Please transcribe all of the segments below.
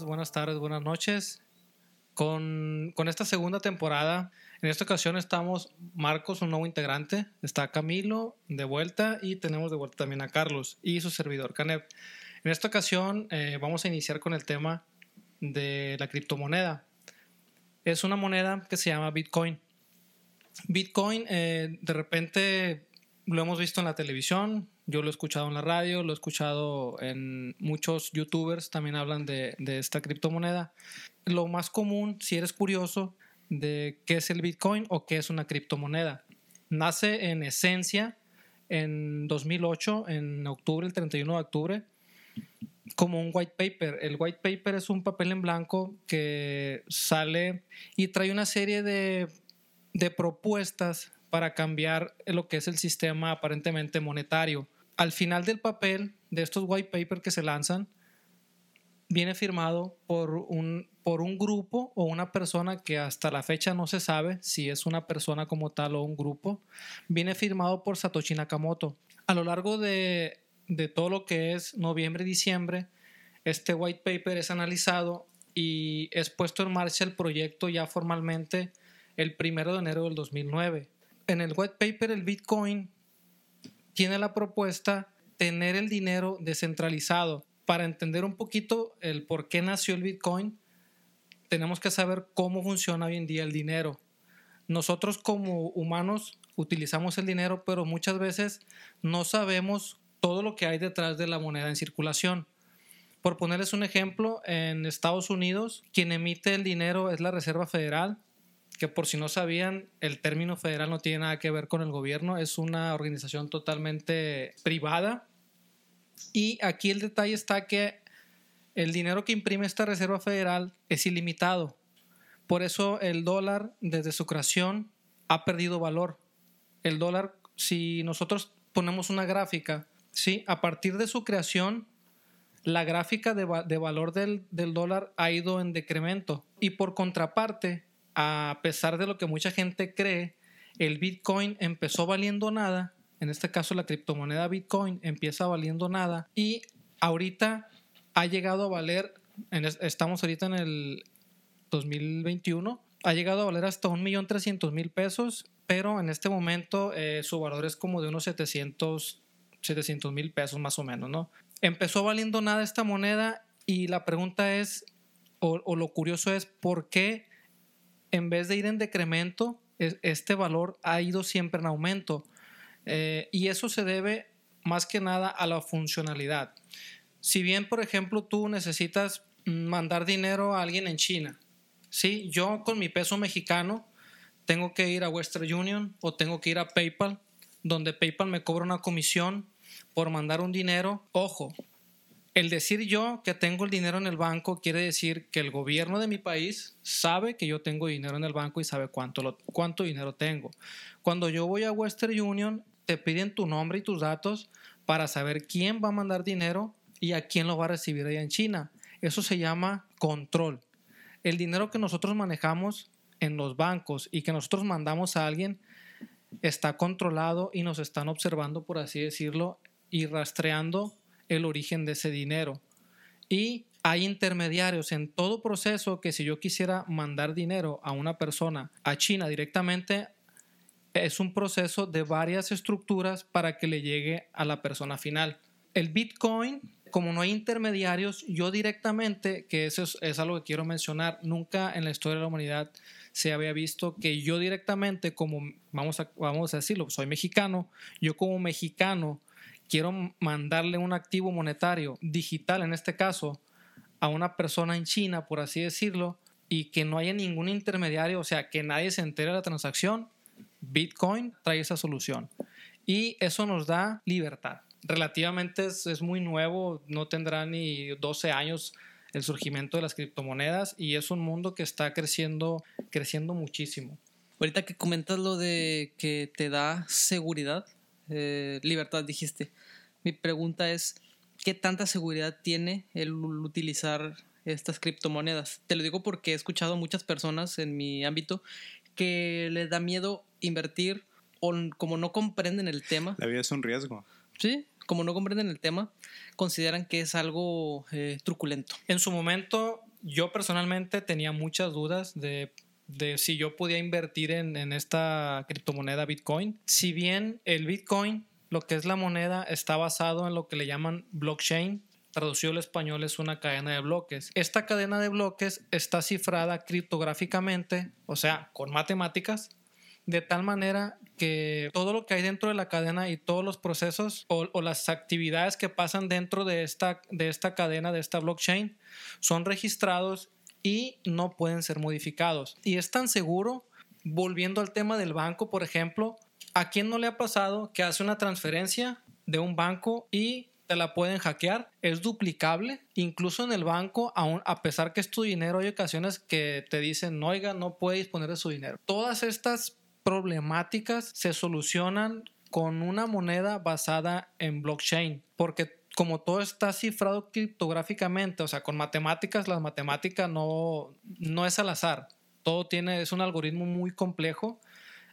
buenas tardes, buenas noches. Con, con, esta segunda temporada, en esta ocasión estamos Marcos, un nuevo integrante, está Camilo de vuelta y tenemos de vuelta también a Carlos y su servidor Canev. En esta ocasión eh, vamos a iniciar con el tema de la criptomoneda. Es una moneda que se llama Bitcoin. Bitcoin, eh, de repente lo hemos visto en la televisión, yo lo he escuchado en la radio, lo he escuchado en muchos youtubers también hablan de, esta criptomoneda. Lo más común, si eres curioso, de qué es el Bitcoin o qué es una criptomoneda. Nace en esencia en 2008, en octubre, el 31 de octubre, como un white paper. El white paper es un papel en blanco que sale y trae una serie de, de propuestas para cambiar lo que es el sistema aparentemente monetario. Al final del papel de estos white papers que se lanzan, viene firmado por un, por un grupo o una persona que hasta la fecha no se sabe si es una persona como tal o un grupo. Viene firmado por Satoshi Nakamoto. A lo largo de, de todo lo que es noviembre y diciembre, este white paper es analizado y es puesto en marcha el proyecto ya formalmente el primero de enero del 2009 en el white paper el Bitcoin tiene la propuesta tener el dinero descentralizado. Para entender un poquito el por qué nació el Bitcoin, tenemos que saber cómo funciona hoy en día el dinero. Nosotros como humanos utilizamos el dinero, pero muchas veces no sabemos todo lo que hay detrás de la moneda en circulación. Por ponerles un ejemplo, en Estados Unidos, quien emite el dinero es la Reserva Federal, que por si no sabían, el término federal no tiene nada que ver con el gobierno, es una organización totalmente privada. Y aquí el detalle está que el dinero que imprime esta Reserva Federal es ilimitado. Por eso el dólar desde su creación ha perdido valor. El dólar, si nosotros ponemos una gráfica, ¿sí? a partir de su creación, la gráfica de, de valor del, del dólar ha ido en decremento. Y por contraparte, a pesar de lo que mucha gente cree, el Bitcoin empezó valiendo nada, en este caso la criptomoneda Bitcoin empieza valiendo nada y ahorita ha llegado a valer, estamos ahorita en el 2021, ha llegado a valer hasta 1.300.000 pesos, pero en este momento eh, su valor es como de unos 700 mil pesos más o menos, ¿no? Empezó valiendo nada esta moneda y la pregunta es, o lo curioso es, ¿por qué en vez de ir en decremento, este valor ha ido siempre en aumento. Eh, y eso se debe más que nada a la funcionalidad. Si bien, por ejemplo, tú necesitas mandar dinero a alguien en China, ¿sí? yo con mi peso mexicano tengo que ir a Western Union o tengo que ir a PayPal, donde PayPal me cobra una comisión por mandar un dinero. Ojo, el decir yo que tengo el dinero en el banco quiere decir que el gobierno de mi país sabe que yo tengo dinero en el banco y sabe cuánto, cuánto dinero tengo. Cuando yo voy a Western Union, te piden tu nombre y tus datos para saber quién va a mandar dinero y a quién lo va a recibir allá en China. Eso se llama control. El dinero que nosotros manejamos en los bancos y que nosotros mandamos a alguien está controlado y nos están observando, por así decirlo, y rastreando el origen de ese dinero. Y hay intermediarios en todo proceso que si yo quisiera mandar dinero a una persona a China directamente, es un proceso de varias estructuras para que le llegue a la persona final. El Bitcoin, como no hay intermediarios, yo directamente, que eso es, algo que quiero mencionar, nunca en la historia de la humanidad se había visto que yo directamente, como vamos a, vamos a decirlo, soy mexicano, yo como mexicano quiero mandarle un activo monetario digital, en este caso, a una persona en China, por así decirlo, y que no haya ningún intermediario, o sea, que nadie se entere de la transacción, Bitcoin trae esa solución. Y eso nos da libertad. Relativamente es, es muy nuevo, no tendrá ni 12 años el surgimiento de las criptomonedas y es un mundo que está creciendo, creciendo muchísimo. Ahorita que comentas lo de que te da seguridad, eh, libertad dijiste. Mi pregunta es, ¿qué tanta seguridad tiene el utilizar estas criptomonedas? Te lo digo porque he escuchado a muchas personas en mi ámbito que les da miedo invertir o como no comprenden el tema. La vida es un riesgo. Sí, como no comprenden el tema, consideran que es algo eh, truculento. En su momento, yo personalmente tenía muchas dudas de, de si yo podía invertir en, en esta criptomoneda Bitcoin. Si bien el Bitcoin, lo que es la moneda, está basado en lo que le llaman blockchain, traducido al español es una cadena de bloques. Esta cadena de bloques está cifrada criptográficamente, o sea, con matemáticas, de tal manera que todo lo que hay dentro de la cadena y todos los procesos o, o, las actividades que pasan dentro de esta, de esta cadena, de esta blockchain, son registrados y no pueden ser modificados. Y es tan seguro, volviendo al tema del banco, por ejemplo, ¿a quién no le ha pasado que hace una transferencia de un banco y te la pueden hackear, es duplicable, incluso en el banco, aun, a pesar que es tu dinero, hay ocasiones que te dicen, oiga, no puede disponer de su dinero. Todas estas problemáticas se solucionan con una moneda basada en blockchain, porque como todo está cifrado criptográficamente, o sea, con matemáticas, las matemáticas no, no es al azar, todo tiene, es un algoritmo muy complejo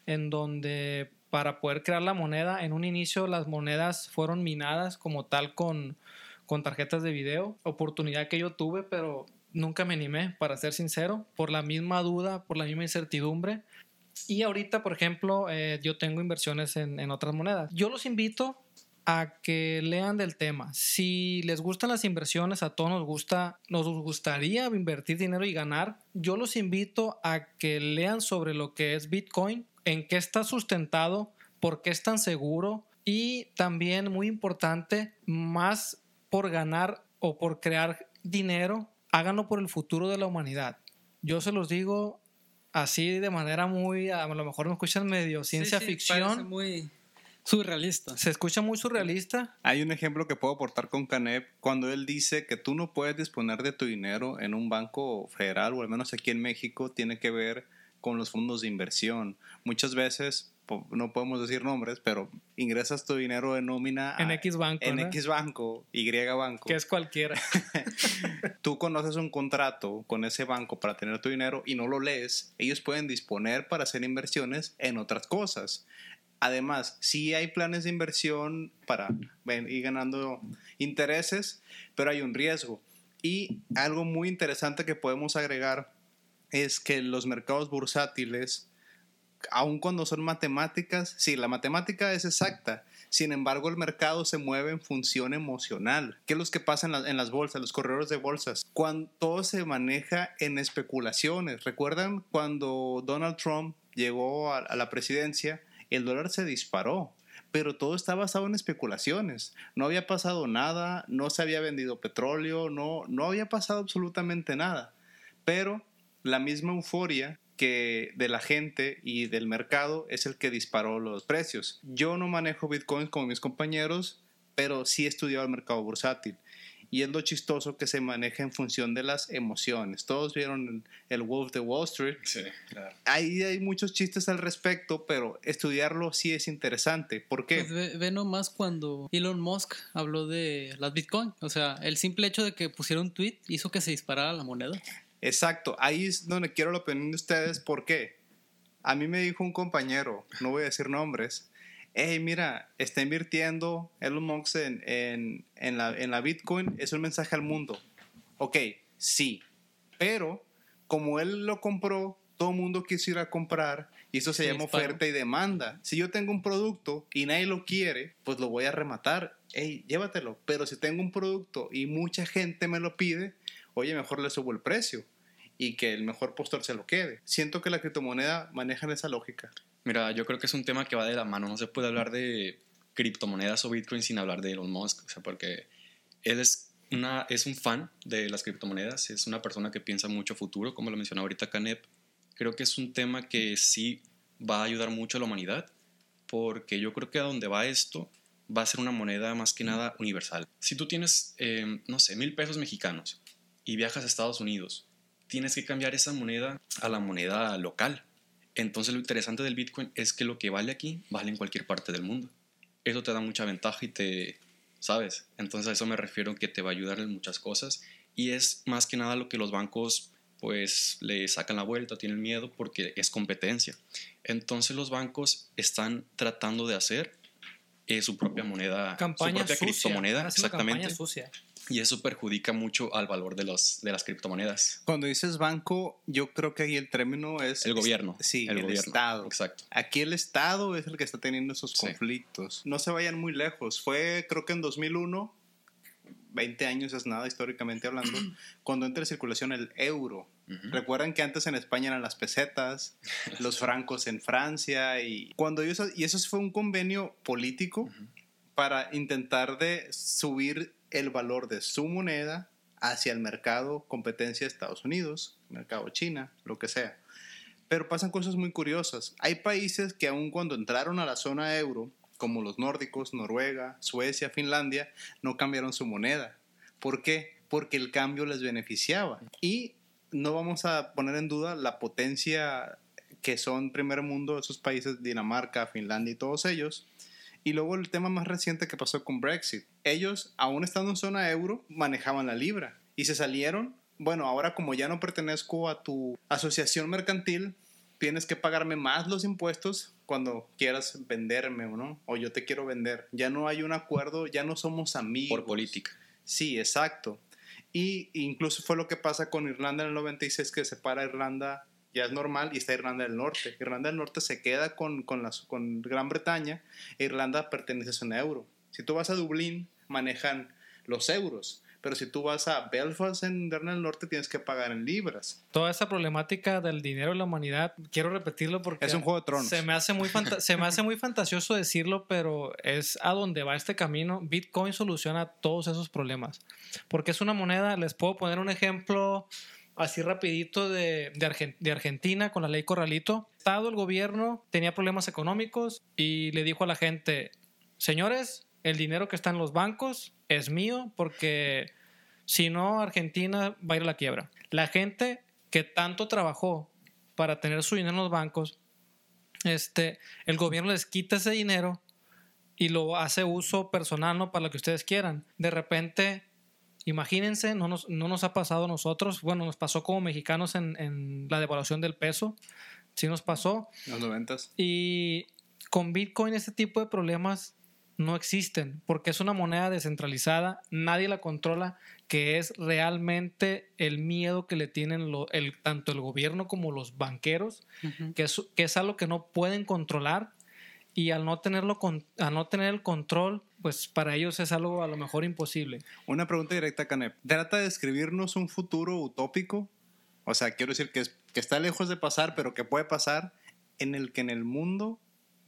en donde para poder crear la moneda, en un inicio las monedas fueron minadas como tal con, con tarjetas de video, oportunidad que yo tuve, pero nunca me animé, para ser sincero, por la misma duda, por la misma incertidumbre. Y ahorita, por ejemplo, eh, yo tengo inversiones en, en, otras monedas. Yo los invito a que lean del tema. Si les gustan las inversiones, a todos nos gusta, nos gustaría invertir dinero y ganar. Yo los invito a que lean sobre lo que es Bitcoin, en qué está sustentado, por qué es tan seguro y también muy importante, más por ganar o por crear dinero, háganlo por el futuro de la humanidad. Yo se los digo así de manera muy, a lo mejor me escuchan medio ciencia Sí, sí, ficción. parece muy surrealista. Se escucha muy surrealista. Hay un ejemplo que puedo aportar con Canep cuando él dice que tú no puedes disponer de tu dinero en un banco federal o al menos aquí en México tiene que ver con los fondos de inversión. Muchas veces, no podemos decir nombres, pero ingresas tu dinero de nómina en X banco. en ¿no? X banco, Y banco. Que es cualquiera. Tú conoces un contrato con ese banco para tener tu dinero y no lo lees, ellos pueden disponer para hacer inversiones en otras cosas. Además, sí hay planes de inversión para ir ganando intereses, pero hay un riesgo. Y algo muy interesante que podemos agregar es que los mercados bursátiles, aun cuando son matemáticas, sí, la matemática es exacta, sin embargo el mercado se mueve en función emocional. ¿Qué es lo que pasa en, la, en las bolsas, los corredores de bolsas? Cuando todo se maneja en especulaciones. ¿Recuerdan cuando Donald Trump llegó a la presidencia? El dólar se disparó pero todo está basado en especulaciones. No había pasado nada, no se había vendido petróleo, no, no había pasado absolutamente nada. Pero la misma euforia que de la gente y del mercado es el que disparó los precios. Yo no manejo bitcoins como mis compañeros, pero sí he estudiado el mercado bursátil. Y es lo chistoso que se maneja en función de las emociones. Todos vieron el, el Wolf de Wall Street. Sí, claro. Ahí hay muchos chistes al respecto, pero estudiarlo sí es interesante. ¿Por qué? Pues ve, ve, nomás cuando Elon Musk habló de las Bitcoin. O sea, el simple hecho de que pusiera un tweet hizo que se disparara la moneda. Exacto, ahí es donde quiero la opinión de ustedes. ¿Por qué? A mí me dijo un compañero, no voy a decir nombres, hey, mira, está invirtiendo Elon Musk en, en, en, la, en la Bitcoin, es un mensaje al mundo. Ok, sí, pero como él lo compró, todo el mundo quiso ir a comprar y eso se, llama oferta y demanda. Si yo tengo un producto y nadie lo quiere, pues lo voy a rematar. Hey, llévatelo. Pero si tengo un producto y mucha gente me lo pide, oye, mejor le subo el precio y que el mejor postor se lo quede. Siento que la criptomoneda maneja esa lógica. Mira, yo creo que es un tema que va de la mano. No se puede hablar de criptomonedas o Bitcoin sin hablar de Elon Musk. O sea, porque él es, una, es un fan de las criptomonedas, es una persona que piensa mucho futuro, como lo mencionaba ahorita Canep. Creo que es un tema que sí va a ayudar mucho a la humanidad, porque yo creo que a donde va esto va a ser una moneda más que nada universal. Si tú tienes, eh, no sé, mil pesos mexicanos y viajas a Estados Unidos, tienes que cambiar esa moneda a la moneda local. Entonces lo interesante del Bitcoin es que lo que vale aquí vale en cualquier parte del mundo. Eso te da mucha ventaja y te, ¿sabes? Entonces a eso me refiero que te va a ayudar en muchas cosas y es más que nada lo que los bancos pues le sacan la vuelta, tienen miedo porque es competencia. Entonces los bancos están tratando de hacer eh, su propia moneda, Campaña su propia sucia. criptomoneda, exactamente. campaña sucia. Y eso perjudica mucho al valor de, los, de las criptomonedas. Cuando dices banco, yo creo que ahí el término es... El gobierno. Sí, el, gobierno. Estado. Exacto. Aquí el Estado es el que está teniendo esos Sí. conflictos. No se vayan muy lejos. Fue, creo que en 2001, 20 años es nada históricamente hablando, cuando entra en circulación el euro. Ujú. Recuerdan que antes en España eran las pesetas, los francos en Francia y cuando ellos, y eso fue un convenio político para intentar de subir el valor de su moneda hacia el mercado competencia de Estados Unidos, mercado China, lo que sea. Pero pasan cosas muy curiosas. Hay países que aun cuando entraron a la zona euro, como los nórdicos, Noruega, Suecia, Finlandia, no cambiaron su moneda. ¿Por qué? Porque el cambio les beneficiaba. Y no vamos a poner en duda la potencia que son primer mundo esos países, Dinamarca, Finlandia y todos ellos. Y luego el tema más reciente que pasó con Brexit. Ellos, aún estando en zona euro, manejaban la libra y se salieron. Bueno, ahora como ya no pertenezco a tu asociación mercantil, tienes que pagarme más los impuestos cuando quieras venderme o no, o yo te quiero vender. Ya no hay un acuerdo, ya no somos amigos. Por política. Sí, exacto. Y incluso fue lo que pasa con Irlanda en el 96, que separa Irlanda, ya es normal, y está Irlanda del Norte. Irlanda del Norte se queda con, con, las, con Gran Bretaña, e Irlanda pertenece a zona euro. Si tú vas a Dublín, manejan los euros. Pero si tú vas a Belfast en Irlanda del Norte, tienes que pagar en libras. Toda esa problemática del dinero en la humanidad, quiero repetirlo porque Es un juego de tronos. se me hace muy se me hace muy fantasioso decirlo, pero es a donde va este camino. Bitcoin soluciona todos esos problemas. Porque es una moneda, les puedo poner un ejemplo así rapidito de, de, Argen- de Argentina con la ley Corralito. Estado, el gobierno tenía problemas económicos y le dijo a la gente, señores, el dinero que está en los bancos es mío porque si no, Argentina va a ir a la quiebra. La gente que tanto trabajó para tener su dinero en los bancos, este, el gobierno les quita ese dinero y lo hace uso personal, ¿no? Para lo que ustedes quieran. De repente, imagínense, no nos, no nos ha pasado a nosotros, bueno, nos pasó como mexicanos en, en la devaluación del peso, sí nos pasó, Los noventas. y con Bitcoin este tipo de problemas no existen porque es una moneda descentralizada, nadie la controla, que es realmente el miedo que le tienen lo- el, tanto el gobierno como los banqueros, que es, que es algo que no pueden controlar y al no, tenerlo con, al no tener el control, pues para ellos es algo a lo mejor imposible. Una pregunta directa, Canep. ¿Trata de describirnos un futuro utópico? O sea, quiero decir que, es- que está lejos de pasar, pero que puede pasar en el que en el mundo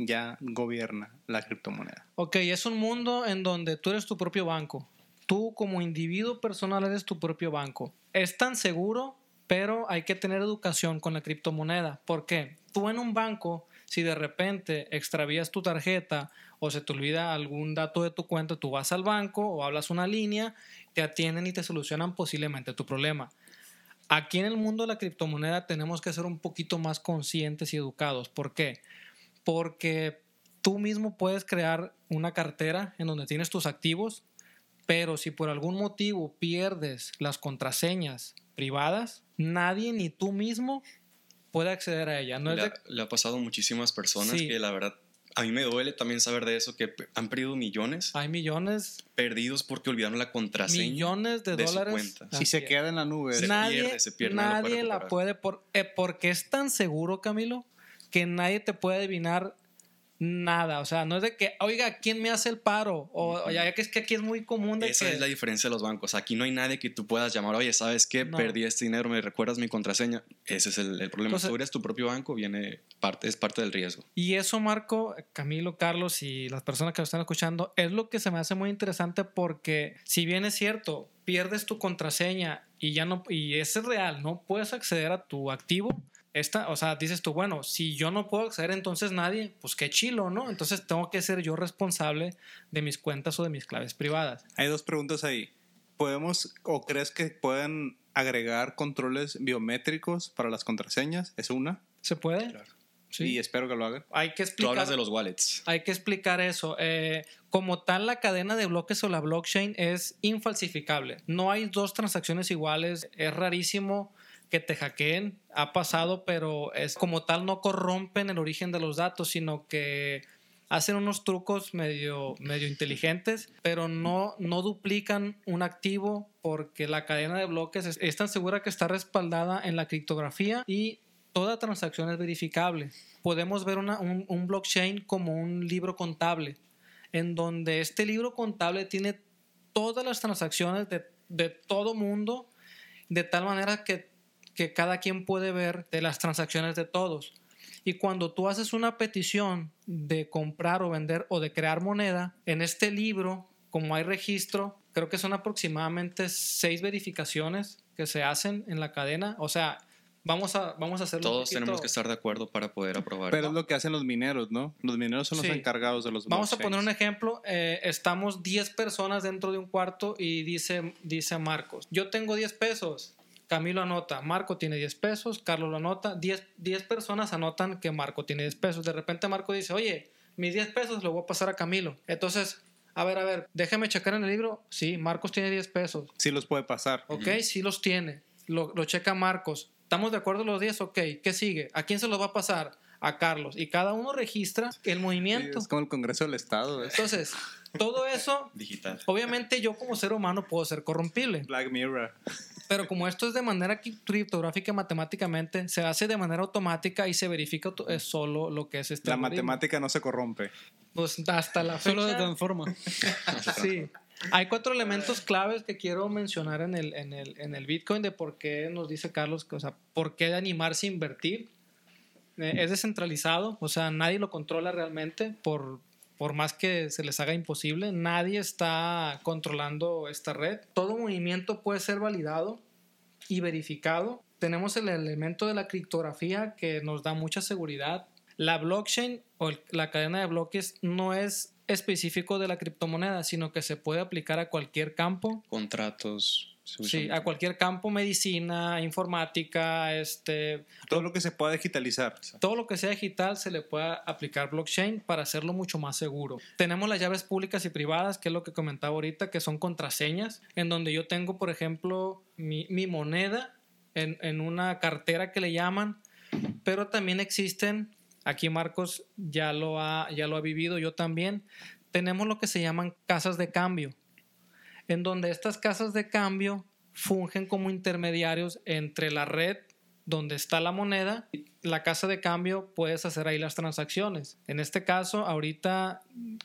ya gobierna la criptomoneda. Ok, es un mundo en donde tú eres tu propio banco. Tú como individuo personal eres tu propio banco. Es tan seguro, pero hay que tener educación con la criptomoneda. ¿Por qué? Tú en un banco, si de repente extravías tu tarjeta o se te olvida algún dato de tu cuenta, tú vas al banco o hablas una línea, te atienden y te solucionan posiblemente tu problema. Aquí en el mundo de la criptomoneda tenemos que ser un poquito más conscientes y educados. ¿Por qué? Porque tú mismo puedes crear una cartera en donde tienes tus activos, pero si por algún motivo pierdes las contraseñas privadas, nadie ni tú mismo puede acceder a ella. No es le, de- ha, le ha pasado a muchísimas personas Sí. que la verdad, a mí me duele también saber de eso, que han perdido millones hay millones, perdidos porque olvidaron la contraseña. millones de, de dólares. Si se queda en la nube. Se nadie, pierde, se pierde, no la puede nadie la puede, por, eh, porque es tan seguro, Camilo, que nadie te puede adivinar nada. O sea, no es de que, oiga, ¿quién me hace el paro? O, o ya que es que aquí es muy común de Esa que... es la diferencia de los bancos. Aquí no hay nadie que tú puedas llamar, oye, ¿sabes qué? No. Perdí este dinero, ¿me recuerdas mi contraseña? Ese es el, el problema. Entonces- tú eres tu propio banco, viene parte, es parte del riesgo. Y eso, Marco, Camilo, Carlos y las personas que lo están escuchando, es lo que se me hace muy interesante porque si bien es cierto, pierdes tu contraseña y ya no, y ese es real, no puedes acceder a tu activo. Esta, o sea, dices tú, bueno, si yo no puedo acceder, entonces nadie, pues qué chilo, ¿no? Entonces tengo que ser yo responsable de mis cuentas o de mis claves privadas. Hay dos preguntas ahí. ¿Podemos o crees que pueden agregar controles biométricos para las contraseñas? Es una. ¿Se puede? Claro. Sí. Y espero que lo hagan. Hay que Tú explicar. hablas de los wallets. Hay que explicar eso. Eh, como tal, la cadena de bloques o la blockchain es infalsificable. No hay dos transacciones iguales. Es rarísimo que te hackeen. Ha pasado, pero es como tal no corrompen el origen de los datos, sino que hacen unos trucos medio, medio inteligentes, pero no, no duplican un activo porque la cadena de bloques es, es tan segura que está respaldada en la criptografía y toda transacción es verificable. Podemos ver una- un, un blockchain como un libro contable, en donde este libro contable tiene todas las transacciones de, de todo mundo, de tal manera que, que cada quien puede ver de las transacciones de todos. Y cuando tú haces una petición de comprar o vender o de crear moneda, en este libro, como hay registro, creo que son aproximadamente seis verificaciones que se hacen en la cadena. O sea, vamos a, vamos a hacerlo. Todos tenemos que estar de acuerdo para poder aprobar. Pero es lo que hacen los mineros, ¿no? Los mineros son los Sí. encargados de los Vamos a poner un ejemplo. eh, estamos 10 personas dentro de un cuarto y dice, dice Marcos, yo tengo 10 pesos. Camilo anota, Marco tiene 10 pesos, Carlos lo anota, 10, 10 personas anotan que Marco tiene 10 pesos. De repente Marco dice, oye, mis 10 pesos lo voy a pasar a Camilo. Entonces, a ver, a ver, déjame checar en el libro. Sí, Marcos tiene 10 pesos. Sí los puede pasar. Ok, sí los tiene. Lo, lo checa Marcos. ¿Estamos de acuerdo los 10? Ok, ¿qué sigue? ¿A quién se los va a pasar? A Carlos. Y cada uno registra el Sí, movimiento. es como el Congreso del Estado. ¿eh? Entonces, todo eso, digital. obviamente yo como ser humano puedo ser corrompible, Black Mirror. Pero como esto es de manera cri- criptográfica matemáticamente, se hace de manera automática y se verifica solo lo que es este La algoritmo. matemática no se corrompe. Pues hasta la Solo se fecha, transforma. sí. Hay cuatro elementos claves que quiero mencionar en el, en el, en el Bitcoin de por qué nos dice Carlos, que, o sea, por qué de animarse a invertir. Eh, es descentralizado, o sea, nadie lo controla realmente por, por más que se les haga imposible. Nadie está controlando esta red. Todo movimiento puede ser validado y verificado. Tenemos el elemento de la criptografía que nos da mucha seguridad. La blockchain o la cadena de bloques no es específico de la criptomoneda, sino que se puede aplicar a cualquier campo. Contratos. Sí, a cualquier campo, medicina, informática, este, Todo lo que se pueda digitalizar. todo lo que sea digital se le puede aplicar blockchain para hacerlo mucho más seguro. Tenemos las llaves públicas y privadas, que es lo que comentaba ahorita, que son contraseñas, en donde yo tengo, por ejemplo, mi, mi moneda en, en una cartera que le llaman, pero también existen, aquí Marcos ya lo ha, ya lo ha vivido, yo también, tenemos lo que se llaman casas de cambio, en donde estas casas de cambio fungen como intermediarios entre la red donde está la moneda, la casa de cambio puedes hacer ahí las transacciones. En este caso, ahorita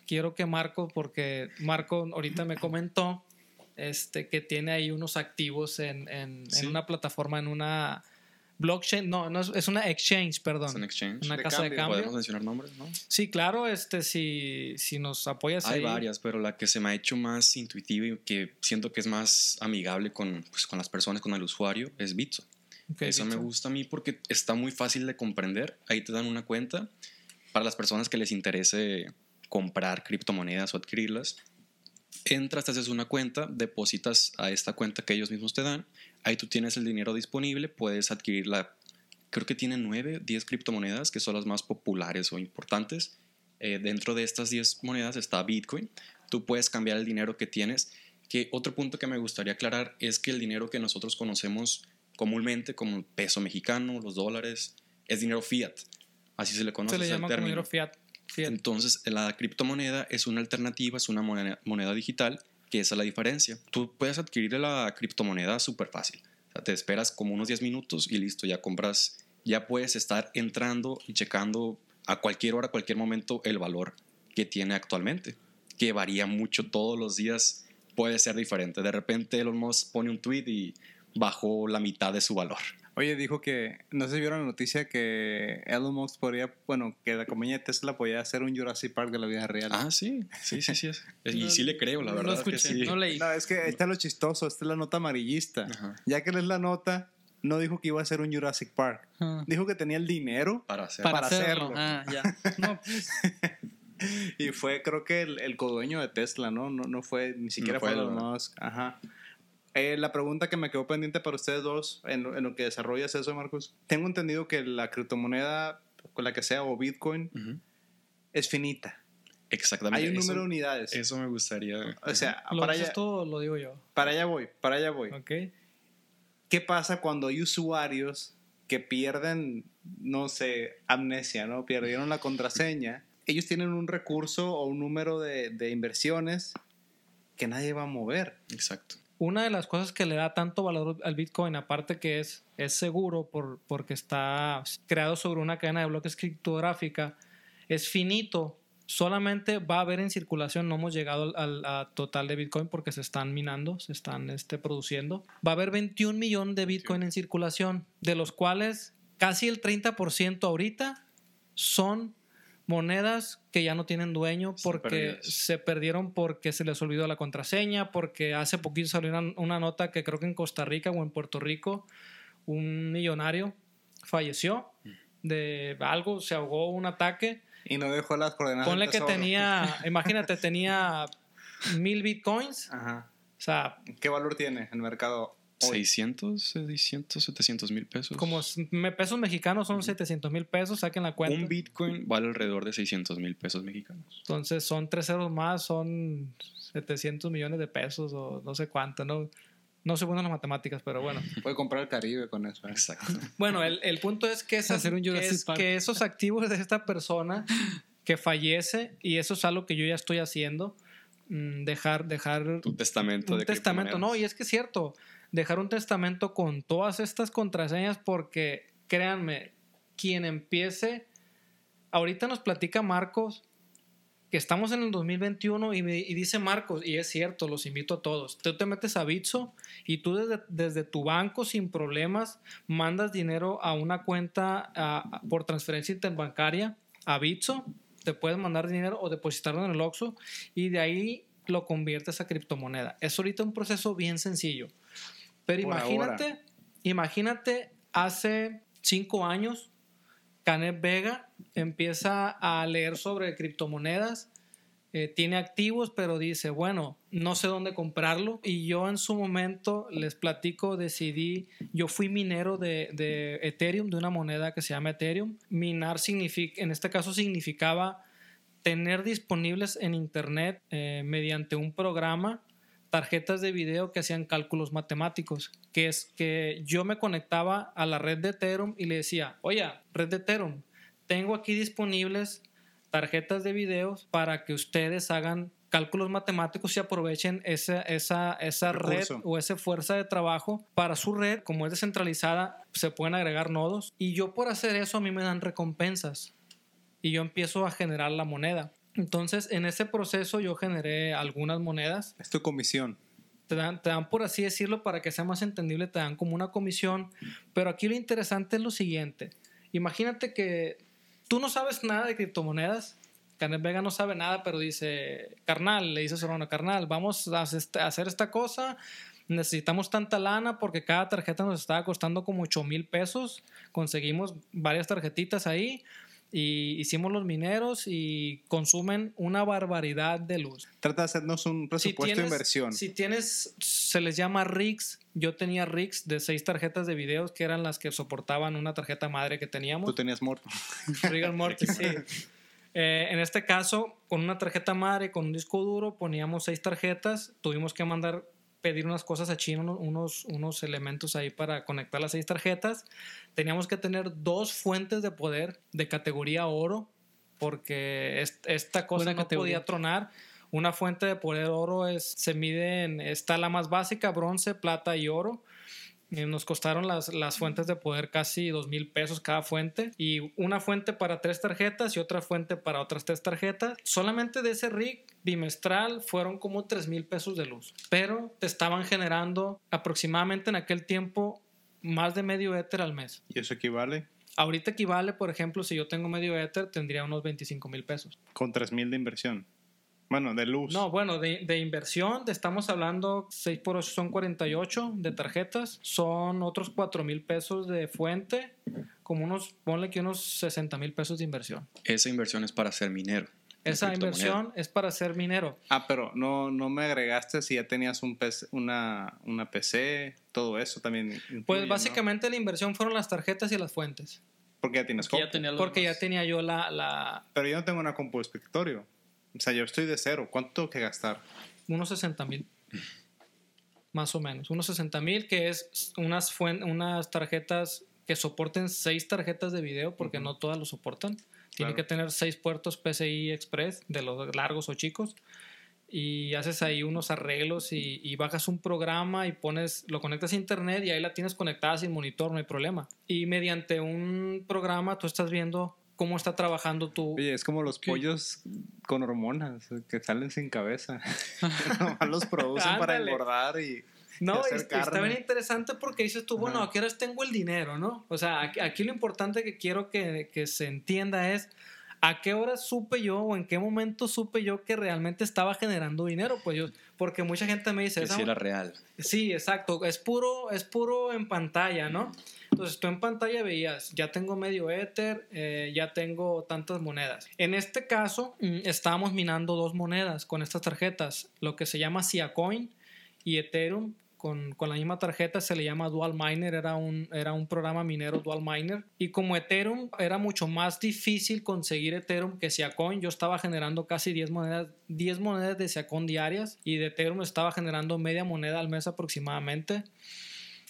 quiero que Marco, porque Marco ahorita me comentó este, que tiene ahí unos activos en, en- en una plataforma, en una blockchain, no, no es, es una exchange, perdón. Es un exchange. Una De casa de cambio. cambio. Podemos mencionar nombres, ¿no? Sí, claro, este, si, si nos apoyas Hay ahí. varias, pero la que se me ha hecho más intuitiva y que siento que es más amigable con, pues, con las personas, con el usuario, es Bitso. Ok, Eso me dicho. gusta a mí porque está muy fácil de comprender. Ahí te dan una cuenta para las personas que les interese comprar criptomonedas o adquirirlas. Entras, te haces una cuenta, depositas a esta cuenta que ellos mismos te dan. Ahí tú tienes el dinero disponible, puedes adquirir la... Creo que tiene 9, 10 criptomonedas que son las más populares o importantes. Eh, dentro de estas 10 monedas está Bitcoin. Tú puedes cambiar el dinero que tienes. Que otro punto que me gustaría aclarar es que el dinero que nosotros conocemos comúnmente como el peso mexicano, los dólares, es dinero fiat. Así se le conoce Se le el término. dinero fiat. Entonces, la criptomoneda es una alternativa, es una moneda, moneda digital, que esa es la diferencia. Tú puedes adquirir la criptomoneda súper fácil. O sea, te esperas como unos 10 minutos y listo, ya compras, ya puedes estar entrando y checando a cualquier hora, a cualquier momento, el valor que tiene actualmente, que varía mucho todos los días, puede ser diferente. De repente Elon Musk pone un tweet y bajó la mitad de su valor. Oye, dijo que, no sé si vieron la noticia que Elon Musk podría, bueno, que la compañía de Tesla podía hacer un Jurassic Park de la vida real. Ah, sí, sí, sí, sí. es. Y No, sí le creo, la no verdad. escuché, que sí. no leí. No, es que esta es lo chistoso, esta es la nota amarillista. Ajá. Ya que lees la nota, no dijo que iba a hacer un Jurassic Park. Ah. Dijo que tenía el dinero Para hacer. Para, para hacerlo. hacerlo. Ah, ya. No, pues, y fue creo que el, el codueño de Tesla, ¿no? No, no fue, ni siquiera No fue Elon. Musk. Ajá. Eh, la pregunta que me quedó pendiente para ustedes dos, en, lo- en lo que desarrollas eso, Marcos. Tengo entendido que la criptomoneda, con la que sea, o Bitcoin, Ujú. es finita. Exactamente. Hay un eso, número de unidades. Eso me gustaría. o sea, ¿Lo para allá, tú o lo digo yo? para allá voy, para allá voy. Ok. ¿Qué pasa cuando hay usuarios que pierden, no sé, amnesia, ¿no? Perdieron la contraseña ellos tienen un recurso o un número de, de inversiones que nadie va a mover. Exacto. Una de las cosas que le da tanto valor al Bitcoin, aparte que es, es seguro por, porque está creado sobre una cadena de bloques criptográfica, es finito. Solamente va a haber en circulación, no hemos llegado al, total de Bitcoin porque se están minando, se están este, produciendo. Va a haber 21 millones de Bitcoin en circulación, de los cuales casi el 30% ahorita son monedas que ya no tienen dueño porque se perdieron porque se les olvidó la contraseña, porque hace poquito salió una, una nota que creo que en Costa Rica o en Puerto Rico un millonario falleció de algo, se ahogó un ataque. Y no dejó las coordenadas. Ponle que tenía, imagínate, tenía mil bitcoins, Ajá. o sea, ¿Qué valor tiene en el mercado? 600, 600, 700 mil pesos. como pesos mexicanos son 700 mil pesos, saquen la cuenta. un Bitcoin vale alrededor de 600 mil pesos mexicanos. Entonces son tres ceros más, son 700 millones de pesos o no sé cuánto, ¿no? No sé bueno en las matemáticas, pero bueno. Puede comprar el Caribe con eso. ¿eh? Exacto. Bueno, el, el punto es que, esas- Hacer un es- que esos activos de esta persona que fallece, y eso es algo que yo ya estoy haciendo, mm, dejar, dejar Tu testamento un de testamento, no, y es que es cierto, dejar un testamento con todas estas contraseñas porque créanme, quien empiece, ahorita nos platica Marcos que estamos en el 2021 y, y dice Marcos, y es cierto, los invito a todos, tú te metes a Bitso y tú desde, desde tu banco sin problemas mandas dinero a una cuenta por transferencia interbancaria a Bitso, te puedes mandar dinero o depositarlo en el Oxxo y de ahí lo conviertes a criptomoneda. Es ahorita un proceso bien sencillo. Pero Por imagínate, imagínate hace cinco años, Canet Vega empieza a leer sobre criptomonedas, eh, tiene activos, pero dice, bueno, no sé dónde comprarlo. Y yo en su momento, les platico, decidí, yo fui minero de, de Ethereum, de una moneda que se llama Ethereum. Minar significa, en este caso significaba tener disponibles en Internet eh, mediante un programa tarjetas de video que hacían cálculos matemáticos, que es que yo me conectaba a la red de Ethereum y le decía, oye, red de Ethereum, tengo aquí disponibles tarjetas de videos para que ustedes hagan cálculos matemáticos y aprovechen esa, esa, esa red o esa fuerza de trabajo para su red, como es descentralizada, se pueden agregar nodos y yo por hacer eso a mí me dan recompensas y yo empiezo a generar la moneda. Entonces, en ese proceso yo generé algunas monedas Es tu comisión. te dan, te dan, por así decirlo, para que sea más entendible, te dan como una comisión. Pero aquí lo interesante es lo siguiente. Imagínate que tú no sabes nada de criptomonedas. Canet Vega no sabe nada, pero dice, carnal, le dice hermano, carnal, vamos a hacer esta- a hacer esta cosa. Necesitamos tanta lana porque cada tarjeta nos estaba costando como 8 mil pesos. Conseguimos varias tarjetitas ahí y hicimos los mineros y consumen una barbaridad de luz Trata de hacernos un presupuesto de inversión. si tienes, se les llama rigs. Yo tenía rigs de seis tarjetas de videos que eran las que soportaban una tarjeta madre que teníamos. Tú tenías. Rick and Morty, sí. Eh, en este caso, con una tarjeta madre, con un disco duro, poníamos seis tarjetas. Tuvimos que mandar pedir unas cosas a China, unos, unos elementos ahí para conectar las seis tarjetas. Teníamos que tener dos fuentes de poder de categoría oro, porque es- esta cosa Buena no categoría. podía tronar. Una fuente de poder oro es, se mide en, está la más básica, bronce, plata y oro. Eh, Nos costaron las, las fuentes de poder casi dos mil pesos cada fuente y una fuente para tres tarjetas y otra fuente para otras tres tarjetas. Solamente de ese rig bimestral fueron como tres mil pesos de luz, pero te estaban generando aproximadamente en aquel tiempo más de medio éter al mes. Y eso equivale Ahorita equivale, por ejemplo, si yo tengo medio éter, tendría unos 25 mil pesos. con 3000 de inversión. Bueno, de luz. No, bueno, de, de inversión, te estamos hablando 6 por 8 son 48 de tarjetas, son otros 4 mil pesos de fuente, como unos, ponle que unos 60 mil pesos de inversión. Esa inversión es para ser minero. Esa inversión es para ser minero. Ah, pero no, no me agregaste si ya tenías un PC, una, una PC, todo eso también. incluye, Pues ¿no? básicamente la inversión fueron las tarjetas y las fuentes, Porque ya tienes Que ya tenía porque ya tenía yo la, la Pero yo no tengo una compu de escritorio. O sea, yo estoy de cero. ¿Cuánto tengo que gastar? unos 60 mil. Más o menos, unos 60 mil, que es unas, unas tarjetas que soporten seis tarjetas de video, porque no todas lo soportan. Tiene Claro. que tener seis puertos PCI Express, de los largos o chicos. Y haces ahí unos arreglos y, y bajas un programa y pones, lo conectas a internet y ahí la tienes conectada sin monitor, no hay problema. Y mediante un programa tú estás viendo cómo está trabajando tu, Oye, es como los ¿Qué? pollos con hormonas que salen sin cabeza. Los producen para engordar y. No, hacer es- está carne. bien interesante porque dices tú, bueno, Ajá. ¿a qué horas tengo el dinero, no? O sea, aquí, aquí lo importante que quiero que, que se entienda es a qué horas supe yo o en qué momento supe yo que realmente estaba generando dinero, pues yo, porque mucha gente me dice, Que "Esa- sí era real. Sí, exacto. Es puro, es puro en pantalla, ¿no? Entonces tú en pantalla veías, ya tengo medio Ether, eh, ya tengo tantas monedas. En este caso, mm, estábamos minando dos monedas con estas tarjetas, lo que se llama Siacoin y Ethereum. Con, con la misma tarjeta se le llama Dual Miner, era un, era un programa minero Dual Miner. Y como Ethereum era mucho más difícil conseguir Ethereum que Siacoin, yo estaba generando casi 10 monedas, 10 monedas de Siacoin diarias y de Ethereum estaba generando media moneda al mes aproximadamente.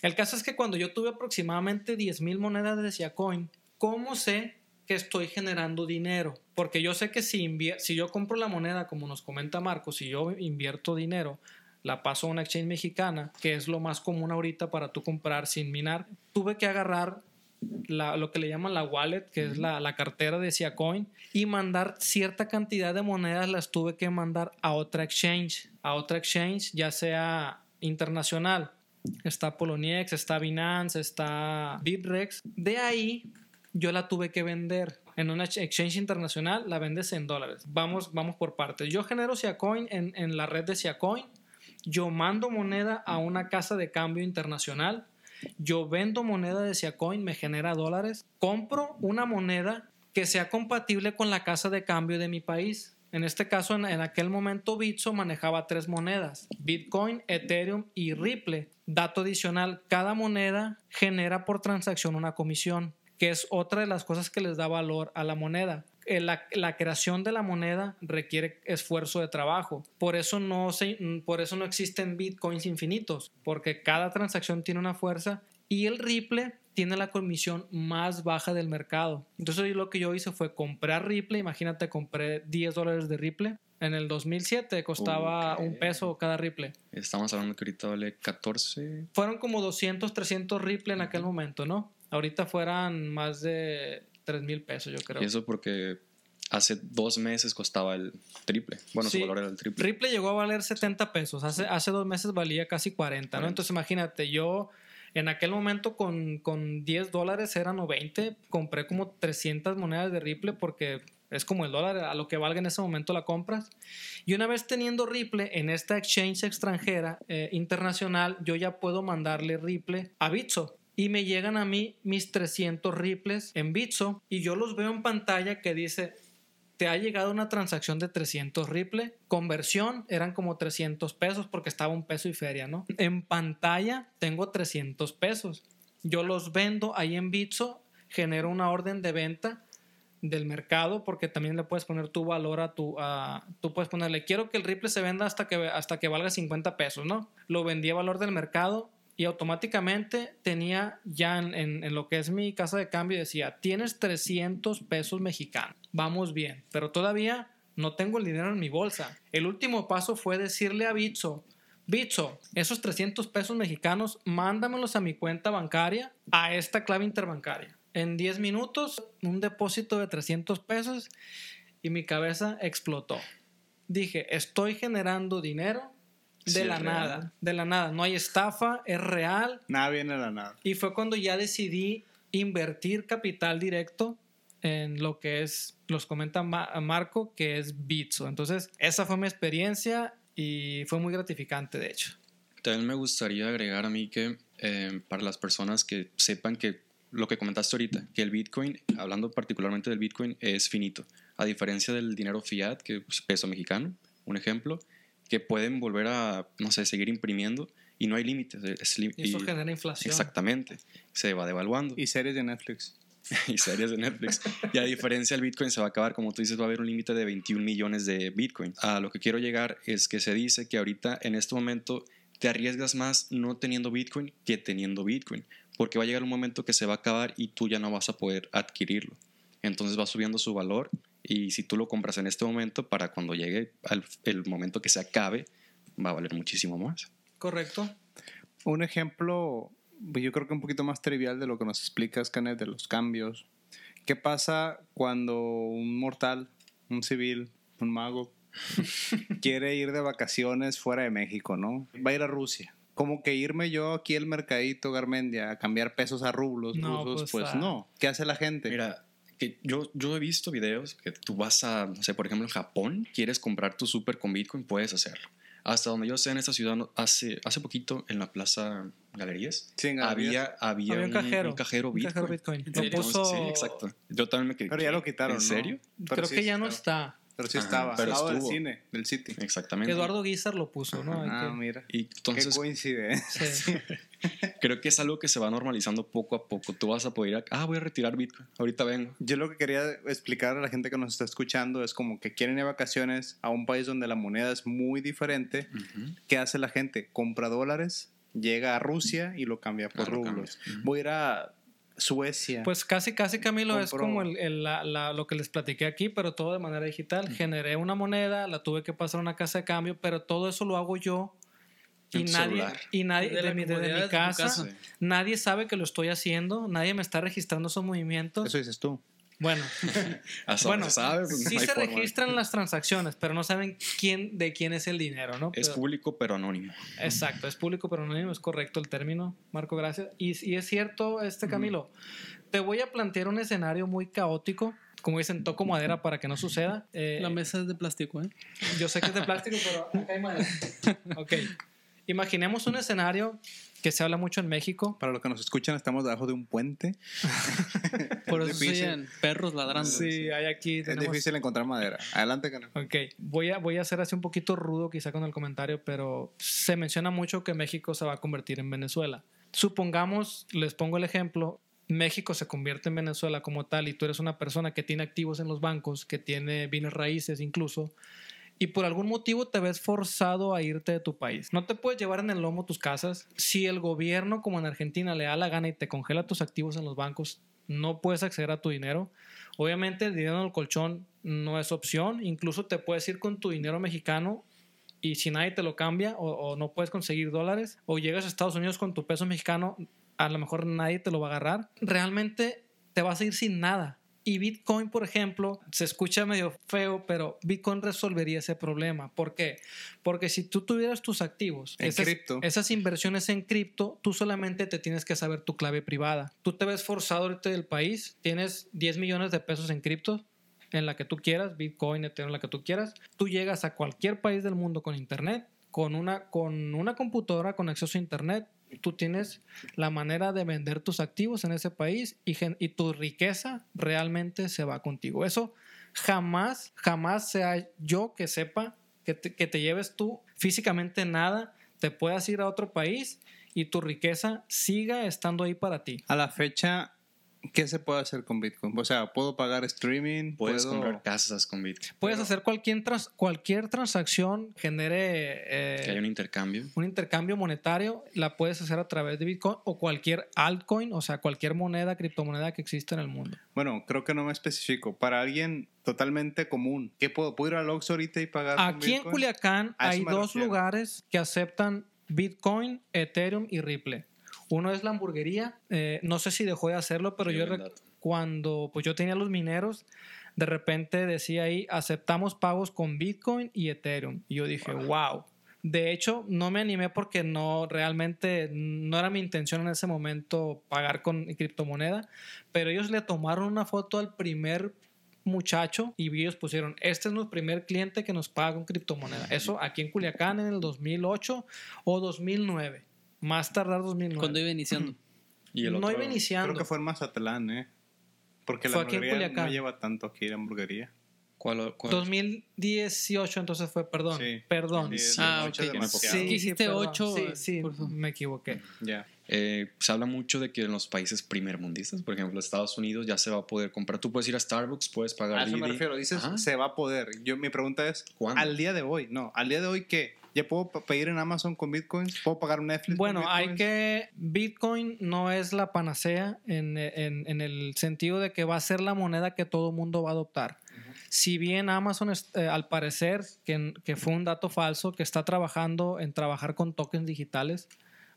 El caso es que cuando yo tuve aproximadamente 10 mil monedas de Siacoin, ¿cómo sé que estoy generando dinero? Porque yo sé que si, si yo compro la moneda, como nos comenta Marco, si yo invierto dinero, la paso a una exchange mexicana, que es lo más común ahorita para tú comprar sin minar, tuve que agarrar lo que le llaman la wallet, que es la, la cartera de Siacoin, y mandar cierta cantidad de monedas, las tuve que mandar a otra exchange, a otra exchange, ya sea internacional. Está Poloniex, está Binance, está Bitrex. De ahí yo la tuve que vender. En una exchange internacional la vendes en dólares. Vamos, vamos por partes. Yo genero Siacoin en, en la red de Siacoin. Yo mando moneda a una casa de cambio internacional. Yo vendo moneda de Siacoin, me genera dólares. Compro una moneda que sea compatible con la casa de cambio de mi país. En este caso, en, en aquel momento, Bitso manejaba tres monedas: Bitcoin, Ethereum y Ripple. Dato adicional: cada moneda genera por transacción una comisión, que es otra de las cosas que les da valor a la moneda. Eh, La, la creación de la moneda requiere esfuerzo de trabajo. Por eso, no se, por eso no existen bitcoins infinitos, porque cada transacción tiene una fuerza y el Ripple tiene la comisión más baja del mercado. Entonces lo que yo hice fue comprar Ripple, imagínate, compré 10 dólares de Ripple. En el 2007 costaba un peso cada Ripple. Estamos hablando que ahorita vale 14. Fueron como 200, 300 Ripple en aquel momento, ¿no? Ahorita fueran más de 3 mil pesos, yo creo. Y eso porque hace dos meses costaba el triple. Bueno, Sí. su valor era el triple. Ripple llegó a valer 70 pesos. Hace, hace dos meses valía casi 40, ¿no? 40. Entonces imagínate, yo en aquel momento con, con 10 dólares eran o 20, compré como 300 monedas de Ripple porque es como el dólar, a lo que valga en ese momento la compras. Y una vez teniendo Ripple en esta exchange extranjera eh, internacional, yo ya puedo mandarle Ripple a Bitso. Y me llegan a mí mis 300 Ripples en Bitso y yo los veo en pantalla que dice te ha llegado una transacción de 300 Ripple. Conversión eran como 300 pesos porque estaba un peso y feria, ¿no? En pantalla tengo 300 pesos. Yo los vendo ahí en Bitso, genero una orden de venta del mercado porque también le puedes poner tu valor a tu a, tú puedes ponerle quiero que el Ripple se venda hasta que hasta que valga 50 pesos no lo vendí a valor del mercado y automáticamente tenía ya en, lo que es mi casa de cambio decía tienes 300 pesos mexicanos vamos bien pero todavía no tengo el dinero en mi bolsa el último paso fue decirle a Bitso Bitso, esos 300 pesos mexicanos, mándamelos a mi cuenta bancaria, a esta clave interbancaria. En 10 minutos, un depósito de 300 pesos y mi cabeza explotó. Dije, estoy generando dinero de Sí, la nada, real. de la nada. No hay estafa, es real. Nada viene de la nada. Y fue cuando ya decidí invertir capital directo en lo que es, los comenta Ma- Marco, que es Bitso. Entonces, esa fue mi experiencia y fue muy gratificante, de hecho. También me gustaría agregar a mí que eh, para las personas que sepan que lo que comentaste ahorita, que el Bitcoin, hablando particularmente del Bitcoin, es finito. A diferencia del dinero fiat, que es peso mexicano, un ejemplo, que pueden volver a, no sé, seguir imprimiendo y no hay límites. es li- Y eso y- genera inflación. Exactamente. Se va devaluando. Y series de Netflix. y series de Netflix. Y a diferencia del Bitcoin se va a acabar, como tú dices, va a haber un límite de 21 millones de Bitcoin. A lo que quiero llegar es que se dice que ahorita, en este momento, te arriesgas más no teniendo Bitcoin que teniendo Bitcoin, porque va a llegar un momento que se va a acabar y tú ya no vas a poder adquirirlo. Entonces va subiendo su valor y si tú lo compras en este momento, para cuando llegue al- el momento que se acabe, va a valer muchísimo más. Correcto. Un ejemplo, pues, yo creo que un poquito más trivial de lo que nos explicas, Canet, de los cambios. ¿Qué pasa cuando un mortal, un civil, un mago, quiere ir de vacaciones fuera de México, ¿no? Va a ir a Rusia. Como que irme yo aquí al mercadito Garmendia a cambiar pesos a rublos No, rusos, pues, pues, ah. no. ¿Qué hace la gente? Mira, que yo, yo he visto videos que tú vas a, no sé, por ejemplo, en Japón, quieres comprar tu súper con Bitcoin, puedes hacerlo. Hasta donde yo sé, en esta ciudad, no- hace, hace poquito, en la Plaza Galerías, Sí, en Galerías. había, había, Había un cajero. un cajero Un Bitcoin. cajero Bitcoin. ¿En Lo puso. Sí, exacto. Yo también me quedé. Pero ya lo quitaron, ¿En ¿no? serio? Pero Creo sí que ya no estaba. está. Pero sí Ajá, estaba, pero al lado del cine, del City. Exactamente. Eduardo Guizar lo puso, ¿no? Hay Ah, que- mira. Y Qué coincidencia. sí. creo que es algo que se va normalizando poco a poco. Tú vas a poder ir a, ah, voy a retirar Bitcoin. Ahorita vengo. Yo lo que quería explicar a la gente que nos está escuchando es como que quieren ir de vacaciones a un país donde la moneda es muy diferente. ¿Qué hace la gente? Compra dólares, llega a Rusia y lo cambia por Ah, lo rublos. cambia. Voy a ir a Suecia. Pues casi, casi Camilo es como el- el- la- la- lo que les platiqué aquí, pero todo de manera digital. Generé una moneda, la tuve que pasar a una casa de cambio, pero todo eso lo hago yo. Y nadie, celular. y nadie Desde de mi, mi de casa, casa. nadie sabe que lo estoy haciendo, nadie me está registrando esos movimientos. Eso dices tú. Bueno, Hasta bueno, sabes, pues, sí no se forma. registran las transacciones, pero no saben quién de quién es el dinero, ¿no? Es Pero- público, pero anónimo. Exacto, es público pero anónimo, es correcto el término, Marco, gracias. Y, y es cierto, este Camilo, te voy a plantear un escenario muy caótico, como dicen, toco madera para que no suceda. Eh, La mesa es de plástico, ¿eh? yo sé que es de plástico, pero acá hay madera. Ok, imaginemos un escenario que se habla mucho en México. Para los que nos escuchan, estamos debajo de un puente. Por Es eso oyen perros ladrando. Sí, hay aquí. Es tenemos- difícil encontrar madera. Adelante, Canel. Ok, voy a, voy a ser así un poquito rudo quizá con el comentario, pero se menciona mucho que México se va a convertir en Venezuela. Supongamos, les pongo el ejemplo, México se convierte en Venezuela como tal y tú eres una persona que tiene activos en los bancos, que tiene bienes raíces incluso, y por algún motivo te ves forzado a irte de tu país. No te puedes llevar en el lomo tus casas. Si el gobierno, como en Argentina, le da la gana y te congela tus activos en los bancos, no puedes acceder a tu dinero. Obviamente el dinero en el colchón no es opción. Incluso te puedes ir con tu dinero mexicano y si nadie te lo cambia o, no puedes conseguir dólares o llegas a Estados Unidos con tu peso mexicano, a lo mejor nadie te lo va a agarrar. Realmente te vas a ir sin nada. Y Bitcoin, por ejemplo, se escucha medio feo, pero Bitcoin resolvería ese problema. ¿Por qué? Porque si tú tuvieras tus activos, En esas, cripto. esas inversiones en cripto, tú solamente te tienes que saber tu clave privada. Tú te ves forzado ahorita del país, tienes 10 millones de pesos en cripto, en la que tú quieras, Bitcoin, Ethereum, la que tú quieras. Tú llegas a cualquier país del mundo con internet, con una, con una computadora con acceso a internet. Tú tienes la manera de vender tus activos en ese país y, tu riqueza realmente se va contigo. Eso jamás, jamás sea yo que sepa que te, que te lleves tú físicamente nada, te puedas ir a otro país y tu riqueza siga estando ahí para ti. A la fecha, ¿qué se puede hacer con Bitcoin? O sea, ¿puedo pagar streaming? Puedes ¿Puedo- comprar casas con Bitcoin. Puedes Pero- hacer cualquier, trans- cualquier transacción, genere eh, Que hay un intercambio. un intercambio monetario, la puedes hacer a través de Bitcoin o cualquier altcoin, o sea, cualquier moneda, criptomoneda que exista en el mundo. Bueno, creo que no me especifico. Para alguien totalmente común, ¿qué puedo? ¿Puedo ir al Oxxo ahorita y pagar con Aquí en Bitcoin? Culiacán A eso hay dos refiero. lugares que aceptan Bitcoin, Ethereum y Ripple. Uno es la hamburguería. eh, no sé si dejó de hacerlo, pero yo cuando pues yo tenía los mineros, de repente decía ahí, aceptamos pagos con Bitcoin y Ethereum. Y yo dije, wow. De hecho, no me animé porque no realmente no era mi intención en ese momento pagar con criptomoneda, pero ellos le tomaron una foto al primer muchacho y ellos pusieron, este es nuestro primer cliente que nos paga con criptomoneda. Eso aquí en Culiacán en el 2008 o 2009. Más tardar 2009. Cuando iba iniciando. Y el no otro, iba iniciando. Creo que fue en Mazatlán, ¿eh? Porque la Fue en hamburguería no lleva tanto aquí la hamburguería. ¿Cuál, cuál? 2018 entonces fue, perdón. Sí. Perdón. Sí, Sí, Ah, mucho ok. demasiado. Sí. Perdón. ocho, Sí, sí, me equivoqué. Ya. Eh, se habla mucho de que en los países primermundistas, por ejemplo, Estados Unidos, ya se va a poder comprar. Tú puedes ir a Starbucks, puedes pagar A eso me refiero. Dices, Ajá. se va a poder. Yo, mi pregunta es, ¿Cuándo? al día de hoy, no, al día de hoy, ¿qué? ¿Ya puedo pedir en Amazon con bitcoins? ¿Puedo pagar un Netflix? con Bueno, hay que. Bitcoin no es la panacea en, en- en el sentido de que va a ser la moneda que todo mundo va a adoptar. Si bien Amazon, es- eh, al parecer, que, que fue un dato falso, que está trabajando en trabajar con tokens digitales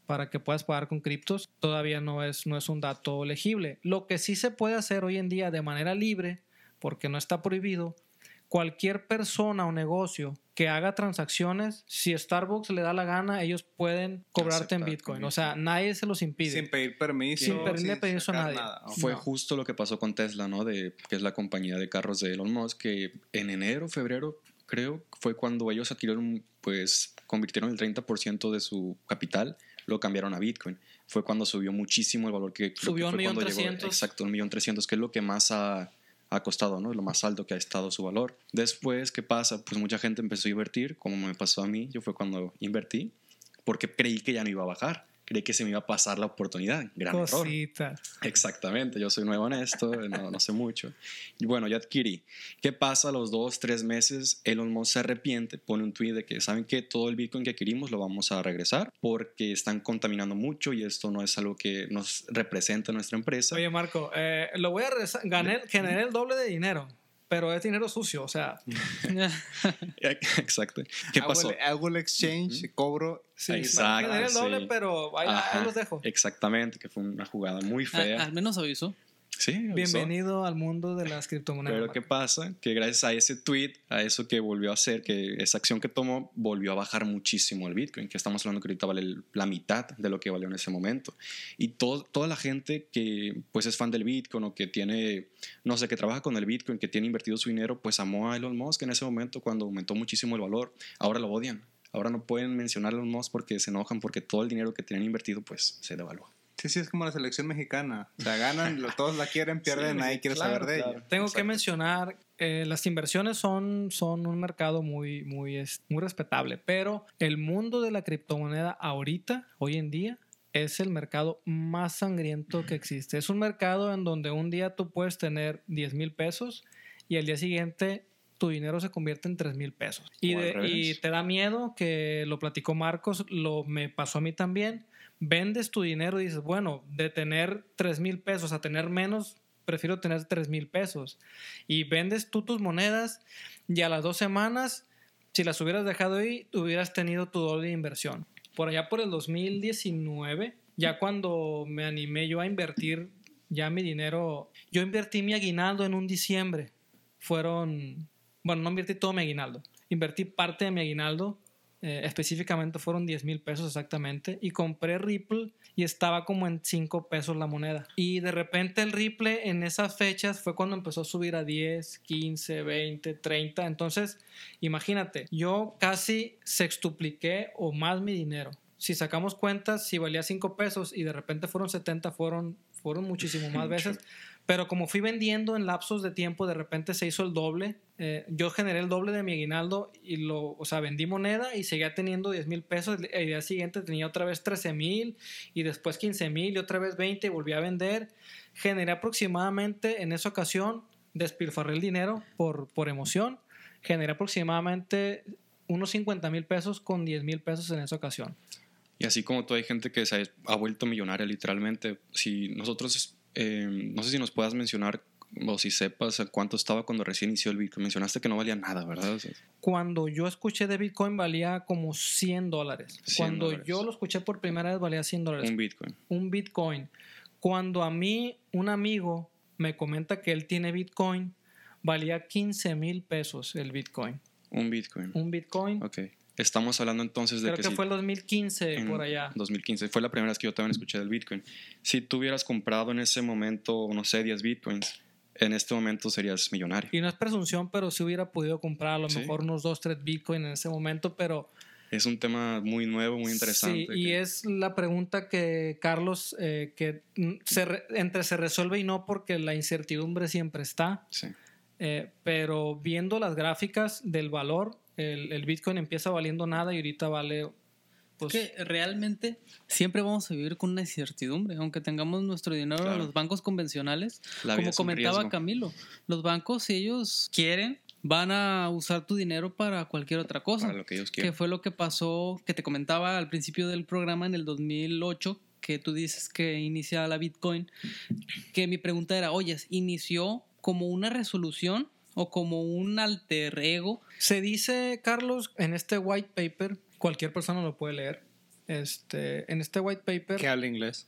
para que puedas pagar con criptos, todavía no es, no es un dato legible. Lo que sí se puede hacer hoy en día de manera libre, porque no está prohibido, cualquier persona o negocio que haga transacciones, si Starbucks le da la gana, ellos pueden cobrarte en Bitcoin. O sea, nadie se los impide. Sin pedir permiso. Sin pedirle permiso a nadie. nada, ¿no? Fue No. justo lo que pasó con Tesla, ¿no? De, que es la compañía de carros de Elon Musk, que en enero, febrero, creo, fue cuando ellos adquirieron, pues, convirtieron el 30% de su capital, lo cambiaron a Bitcoin. Fue cuando subió muchísimo el valor que... Subió un millón cuando llegó- trescientos. Exacto, un millón trescientos, que es lo que más ha, ha costado, ¿no? Lo más alto que ha estado su valor. Después, ¿qué pasa? Pues mucha gente empezó a invertir, como me pasó a mí, yo fue cuando invertí, porque creí que ya no iba a bajar. Creí que se me iba a pasar la oportunidad. Gran error. Cositas. Exactamente, yo soy nuevo en esto, no, no sé mucho. Y bueno, ya adquirí. ¿Qué pasa a los dos, tres meses? Elon Musk se arrepiente, pone un tweet de que, ¿saben que Todo el Bitcoin que adquirimos lo vamos a regresar porque están contaminando mucho y esto no es algo que nos representa nuestra empresa. Oye, Marco, eh, lo voy a regresar. Gané, generé el doble de dinero, pero es dinero sucio. O sea, Exacto. ¿Qué Hago pasó? el- Hago el exchange, cobro. sí, Exacto, el doble, sí. pero ahí, ahí los dejo. Exactamente, que fue una jugada muy A- fea. al menos avisó. Sí. Bienvenido al mundo de las criptomonedas. Pero. ¿qué pasa? Que gracias a ese tweet, a eso que volvió a hacer, que esa acción que tomó, volvió a bajar muchísimo el Bitcoin, que estamos hablando que ahorita vale la mitad de lo que valió en ese momento. Y todo, toda la gente que pues es fan del Bitcoin o que tiene, no sé, que trabaja con el Bitcoin, que tiene invertido su dinero, pues amó a Elon Musk en ese momento cuando aumentó muchísimo el valor. Ahora lo odian. Ahora no pueden mencionar a Elon Musk porque se enojan porque todo el dinero que tenían invertido pues se devaluó. Sí, sí, es como la selección mexicana. O sea, ganan, todos la quieren, pierden, nadie quiere claro, saber de claro. ella. Tengo que Exacto. mencionar, eh, las inversiones son, son un mercado muy, muy, es- muy respetable, pero el mundo de la criptomoneda ahorita, hoy en día, es el mercado más sangriento que existe. Es un mercado en donde un día tú puedes tener 10 mil pesos y al día siguiente tu dinero se convierte en 3 mil pesos. Y, de- y te da miedo, que lo platicó Marcos, lo me pasó a mí también. Vendes tu dinero y dices, bueno, de tener 3 mil pesos a tener menos, prefiero tener 3 mil pesos. Y vendes tú tus monedas y a las dos semanas, si las hubieras dejado ahí, hubieras tenido tu doble de inversión. Por allá por el 2019, ya cuando me animé yo a invertir ya mi dinero, yo invertí mi aguinaldo en un diciembre. Fueron, bueno, no invertí todo mi aguinaldo, invertí parte de mi aguinaldo eh, específicamente fueron 10 mil pesos exactamente, y compré Ripple y estaba como en 5 pesos la moneda. Y de repente el Ripple en esas fechas fue cuando empezó a subir a 10, 15, 20, 30. Entonces, imagínate, yo casi sextupliqué o más mi dinero. Si sacamos cuentas, si valía 5 pesos y de repente fueron 70, fueron, fueron muchísimo más veces. Pero como fui vendiendo en lapsos de tiempo, de repente se hizo el doble. Eh, yo generé el doble de mi aguinaldo y lo, o sea, vendí moneda y seguía teniendo 10 mil pesos. El día siguiente tenía otra vez 13 mil y después 15 mil y otra vez 20 y volví a vender. Generé aproximadamente en esa ocasión, despilfarré el dinero por, por emoción. Generé aproximadamente unos 50 mil pesos con 10 mil pesos en esa ocasión. Y así como tú hay gente que se ha vuelto millonaria literalmente. Si nosotros, eh, no sé si nos puedas mencionar o si sepas cuánto estaba cuando recién inició el Bitcoin. Mencionaste que no valía nada, ¿verdad? O sea, Cuando yo escuché de Bitcoin valía como 100 dólares. 100 Cuando dólares. yo lo escuché por primera vez valía 100 dólares. un Bitcoin. un Bitcoin. Cuando a mí un amigo me comenta que él tiene Bitcoin, valía 15 mil pesos el Bitcoin. Un Bitcoin. Un Bitcoin, Ok. Estamos hablando entonces de creo que, que, si fue el 2015 en por allá. 2015. Fue la primera vez que yo también escuché del Bitcoin. Si tú hubieras comprado en ese momento, no sé, 10 Bitcoins, en este momento serías millonario. Y no es presunción, pero si hubiera podido comprar a lo Sí. mejor unos 2, 3 Bitcoin en ese momento, pero... Es un tema muy nuevo, muy interesante. Sí, y que- es la pregunta que Carlos, eh, que se re- entre se resuelve y no porque la incertidumbre siempre está. sí. Eh, pero viendo las gráficas del valor, el, el Bitcoin empieza valiendo nada y ahorita vale. Pues, que realmente siempre vamos a vivir con una incertidumbre, aunque tengamos nuestro dinero en Claro. los bancos convencionales. La como comentaba riesgo. Camilo, los bancos, si ellos quieren, van a usar tu dinero para cualquier otra cosa. Para lo que ellos que quieren. fue lo que pasó, que te comentaba al principio del programa en el 2008, que tú dices que inicia la Bitcoin, que mi pregunta era, oye, ¿inició como una resolución o como un alter ego? Se dice, Carlos, en este white paper, cualquier persona lo puede leer. Este, en este white paper, Que habla inglés.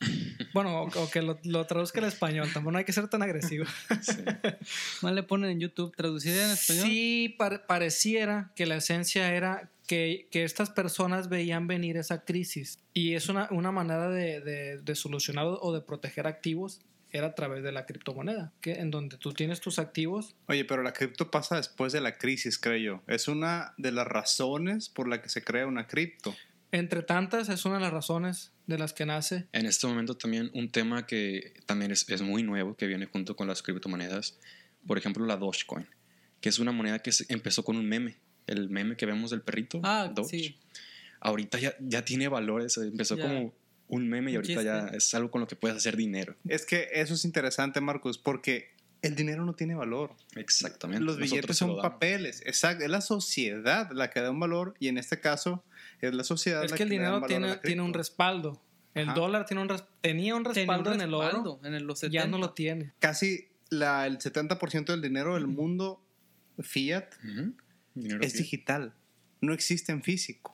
bueno, o, o que lo, lo traduzca al español, tampoco no hay que ser tan agresivo. Más le ponen en YouTube, traducida en español. Sí, pare- pareciera que la esencia era que, que estas personas veían venir esa crisis y es una, una manera de, de- de solucionar o de proteger activos era a través de la criptomoneda, que en donde tú tienes tus activos. Oye, pero la cripto pasa después de la crisis, creo yo. Es una de las razones por la que se crea una cripto. Entre tantas, es una de las razones de las que nace. En este momento también un tema que también es, es muy nuevo, que viene junto con las criptomonedas, por ejemplo la Dogecoin, que es una moneda que se- empezó con un meme, el meme que vemos del perrito, Ah, Doge. sí. Ahorita ya, ya tiene valores, empezó como un meme y ahorita ya es algo con lo que puedes hacer dinero. Es que eso es interesante, Marcos, porque el dinero no tiene valor. Exactamente. Los Nosotros billetes son papeles. Exacto. Es la sociedad la que da un valor y en este caso es la sociedad Es la que el le da dinero un valor a tiene, tiene un respaldo. El Ajá. dólar tiene un res- tenía un Tenía un respaldo en el oro, respaldo en el- los ya 70. no lo tiene. Casi la, el 70% del dinero del mundo fiat es fiat, digital. No existe en físico.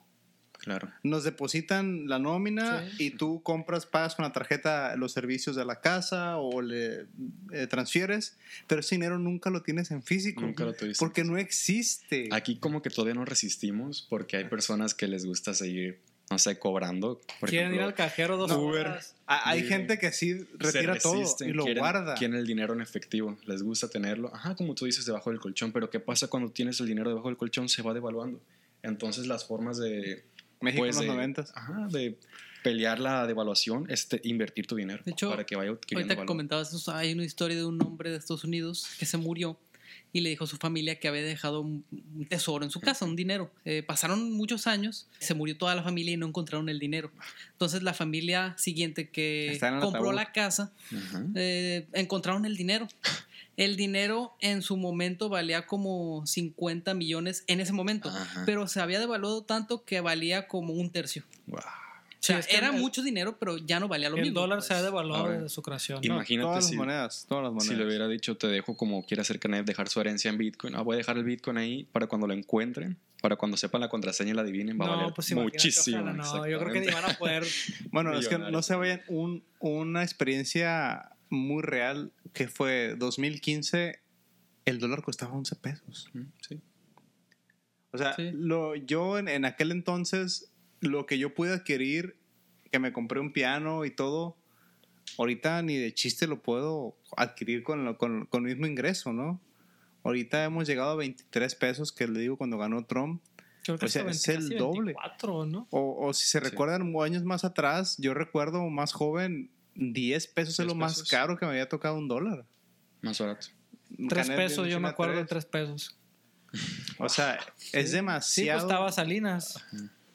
Claro. Nos depositan la nómina Sí. y tú compras, pagas con la tarjeta los servicios de la casa o le eh, transfieres, pero ese dinero nunca lo tienes en físico. Nunca lo tuviste. Porque no existe. Aquí como que todavía no resistimos porque hay personas que les gusta seguir, no sé, cobrando. Por Quieren ir al cajero dos Uber. horas. Hay gente que sí retira todo y lo quieren, guarda. Quieren el dinero en efectivo, les gusta tenerlo. Ajá, como tú dices, debajo del colchón. Pero ¿qué pasa cuando tienes el dinero debajo del colchón? Se va devaluando. Entonces las formas de... México pues, en los de- noventas. Ajá, de pelear la devaluación es te- invertir tu dinero De hecho, para que vaya adquiriendo Ahorita que valor. comentabas eso, hay una historia de un hombre de Estados Unidos que se murió y le dijo a su familia que había dejado un, tesoro en su casa, un dinero. Eh, pasaron muchos años, se murió toda la familia y no encontraron el dinero. Entonces la familia siguiente que compró la casa, eh, encontraron el dinero. El dinero en su momento valía como 50 millones en ese momento, Ajá. pero se había devaluado tanto que valía como un tercio. Wow. O sea, Sí, es que era el- mucho dinero, pero ya no valía lo el mismo. dólar pues. se ha devaluado desde su creación. No, Imagínate todas si- las monedas, todas las monedas. Si le hubiera dicho, te dejo como quiere hacer Kenneth, dejar su herencia en Bitcoin. Ah, voy a dejar el Bitcoin ahí para cuando lo encuentren, para cuando sepan la contraseña y la adivinen, va a valer pues muchísimo. ojalá no, yo creo que ni van a poder. Bueno, es que no se vayan. Un, una experiencia muy real que fue 2015, el dólar costaba 11 pesos. Sí. O sea, Sí. lo, yo en, en aquel entonces, lo que yo pude adquirir, que me compré un piano y todo, ahorita ni de chiste lo puedo adquirir con, lo- con, con el mismo ingreso, ¿no? Ahorita hemos llegado a 23 pesos, que le digo cuando ganó Trump. Creo que O sea, es el 20, doble. 24, ¿no? O, o si se Sí. recuerdan años más atrás, yo recuerdo más joven, 10 pesos es 10 lo más pesos. caro que me había tocado un dólar. Más barato. Tres Canet pesos, viene yo me acuerdo de tres. tres pesos. O sea, es Sí, demasiado. costaba Salinas.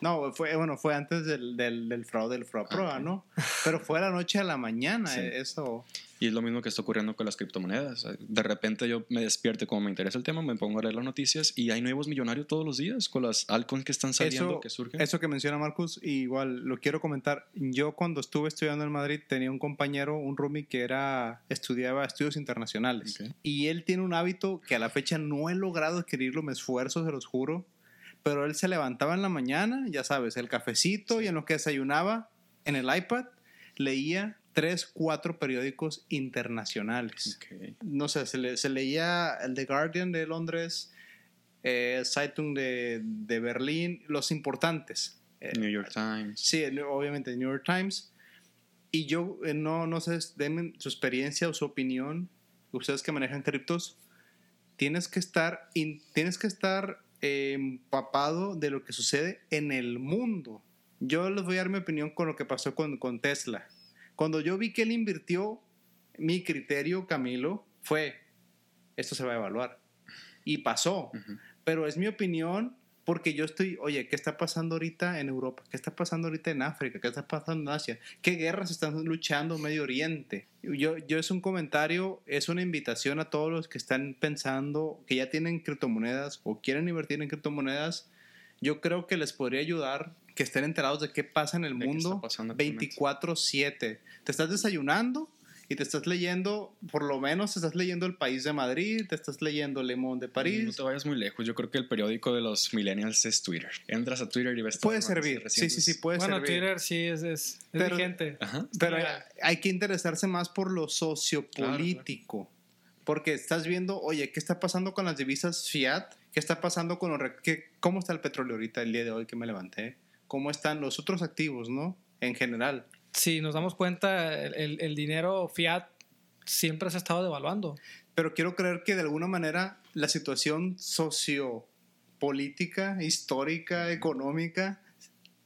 No, fue, bueno, fue antes del, del, del fraude del Proa, ok. ¿no? Pero fue a la noche a la mañana, Sí. eh, eso. Y es lo mismo que está ocurriendo con las criptomonedas. De repente yo me despierto como me interesa el tema, me pongo a leer las noticias y hay nuevos millonarios todos los días con las altcoins que están saliendo, Eso, que surgen. eso que menciona Marcus, igual lo quiero comentar. Yo cuando estuve estudiando en Madrid tenía un compañero, un roomie que era estudiaba estudios internacionales. Y él tiene un hábito que a la fecha no he logrado adquirirlo, me esfuerzo, se los juro. Pero él se levantaba en la mañana, ya sabes, el cafecito y en lo que desayunaba, en el iPad, leía tres, cuatro periódicos internacionales. Ok. no sé, se, le- se leía el The Guardian de Londres, eh, Zeitung de, de Berlín, los importantes. Eh, New York Times. Sí, obviamente New York Times. Y yo eh, no, no sé, denme su experiencia o su opinión, ustedes que manejan criptos, tienes que estar, in- tienes que estar eh, empapado de lo que sucede en el mundo. Yo les voy a dar mi opinión con lo que pasó con, con Tesla. Cuando yo vi que él invirtió, mi criterio, Camilo, fue, esto se va a evaluar. Y pasó. Pero es mi opinión Porque yo estoy, oye, ¿qué está pasando ahorita en Europa? ¿Qué está pasando ahorita en África? ¿Qué está pasando en Asia? ¿Qué guerras están luchando en Medio Oriente? Yo, yo es un comentario, es una invitación a todos los que están pensando que ya tienen criptomonedas o quieren invertir en criptomonedas. Yo creo que les podría ayudar que estén enterados de qué pasa en el De mundo pasando actualmente. 24/7. Te estás desayunando y te estás leyendo, por lo menos te estás leyendo El País de Madrid, te estás leyendo Le Monde de No París. te vayas muy lejos. Yo creo que el periódico de los millennials es Twitter. Entras a Twitter y ves Puede servir, sí, sí, sí, puede bueno, servir. Twitter sí es, es, es Pero- vigente. Ajá. Pero hay, hay que interesarse más por lo sociopolítico. Porque estás viendo, oye, ¿qué está pasando con las divisas fiat? ¿Qué está pasando con los... qué- ¿Cómo está el petróleo ahorita, el día de hoy que me levanté? ¿Cómo están los otros activos, no? En general. Si nos damos cuenta, el, el- el dinero fiat siempre se ha estado devaluando. Pero quiero creer que de alguna manera la situación sociopolítica, histórica, económica,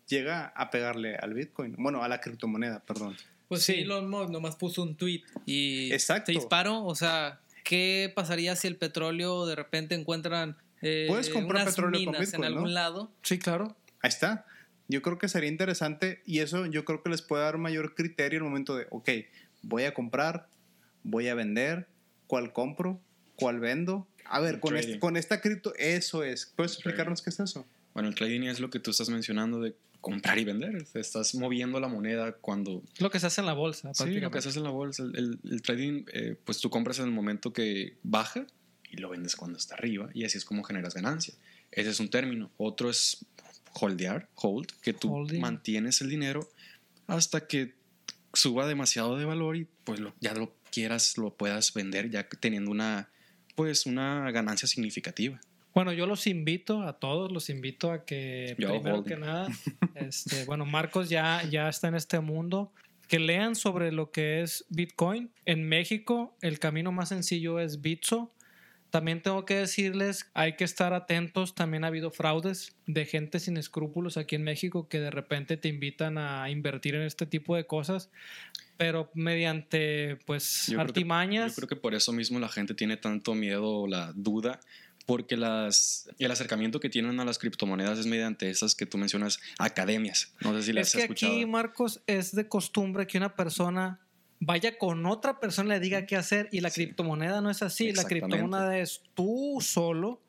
llega a pegarle al Bitcoin. Bueno, a la criptomoneda, perdón. Pues Sí. sí, Elon Musk nomás puso un tweet y Exacto. se disparó. O sea, ¿qué pasaría si el petróleo de repente encuentran eh, Puedes comprar unas petróleo con minas Bitcoin, en ¿no? algún lado? Sí, claro. Ahí está. Yo creo que sería interesante y eso yo creo que les puede dar mayor criterio en el momento de, ok, voy a comprar, voy a vender, cuál compro, cuál vendo. A ver, El con, este- con esta cripto, eso es. ¿Puedes El explicarnos qué es eso? Bueno, el trading es lo que tú estás mencionando de comprar y vender. Te estás moviendo la moneda cuando... Lo que se hace en la bolsa. Sí, lo que prácticamente. haces en la bolsa. El, el- el trading, eh, pues tú compras en el momento que baja y lo vendes cuando está arriba y así es como generas ganancia. Ese es un término. Otro es holdear, hold, que tú Holding. mantienes el dinero hasta que suba demasiado de valor y pues lo- ya lo quieras, lo puedas vender ya teniendo una, pues una ganancia significativa. Bueno, yo los invito a todos, los invito a que Yo, primero holding. que nada, este, bueno, Marcos ya, ya está en este mundo, que lean sobre lo que es Bitcoin. En México el camino más sencillo es Bitso. También tengo que decirles, hay que estar atentos, también ha habido fraudes de gente sin escrúpulos aquí en México que de repente te invitan a invertir en este tipo de cosas, pero mediante pues Yo creo que- artimañas. Yo creo que por eso mismo la gente tiene tanto miedo o la duda, porque las, el acercamiento que tienen a las criptomonedas es mediante esas que tú mencionas, academias. No sé si las es has que escuchado. aquí, Marcos, es de costumbre que una persona vaya con otra persona y le diga qué hacer y la Sí. criptomoneda no es así. La criptomoneda es tú solo,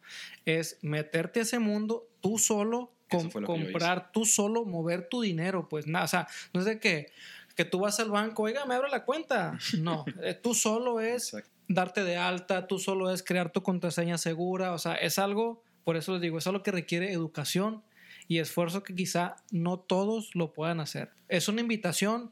es meterte a ese mundo tú solo, com- comprar tú solo, mover tu dinero. Pues nada, o sea, no es de que, que tú vas al banco, oiga, me abro la cuenta. No, eh, tú solo es Exacto. darte de alta, tú solo es crear tu contraseña segura, o sea, es algo, por eso les digo, es algo que requiere educación y esfuerzo que quizá no todos lo puedan hacer. Es una invitación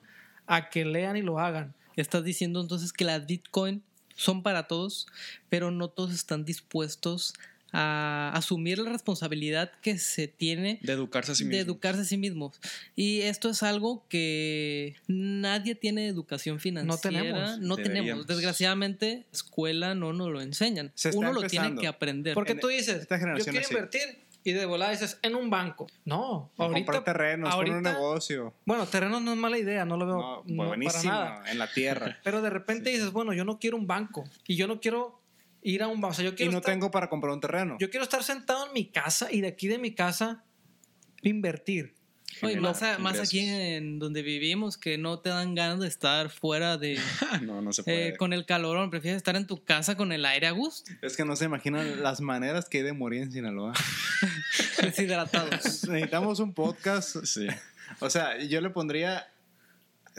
a que lean y lo hagan. Estás diciendo entonces que las Bitcoin son para todos, pero no todos están dispuestos a asumir la responsabilidad que se tiene De educarse a sí de mismo. educarse a sí mismos. Y esto es algo que nadie tiene educación financiera. tenemos. No tenemos. Deberíamos. Desgraciadamente, escuela no nos lo enseñan. Uno lo tiene que aprender. Porque tú dices, yo quiero así. invertir y de volada dices, en un banco. No, O ahorita... comprar terrenos, poner un ahorita- negocio. Bueno, terreno no es mala idea, no lo veo No, no, para nada. en la tierra. Pero de repente dices, bueno, yo no quiero un banco y yo no quiero ir a un banco. O sea, yo y no estar- tengo para comprar un terreno. Yo quiero estar sentado en mi casa y de aquí de mi casa invertir. Oye, más, a- más ingresos. aquí en donde vivimos, que no te dan ganas de estar fuera de... no, no se puede. eh, con el calorón, prefieres estar en tu casa con el aire a gusto, Es que no se imaginan las maneras que hay de morir en Sinaloa. deshidratados. Necesitamos un podcast. Sí. O sea, yo le pondría.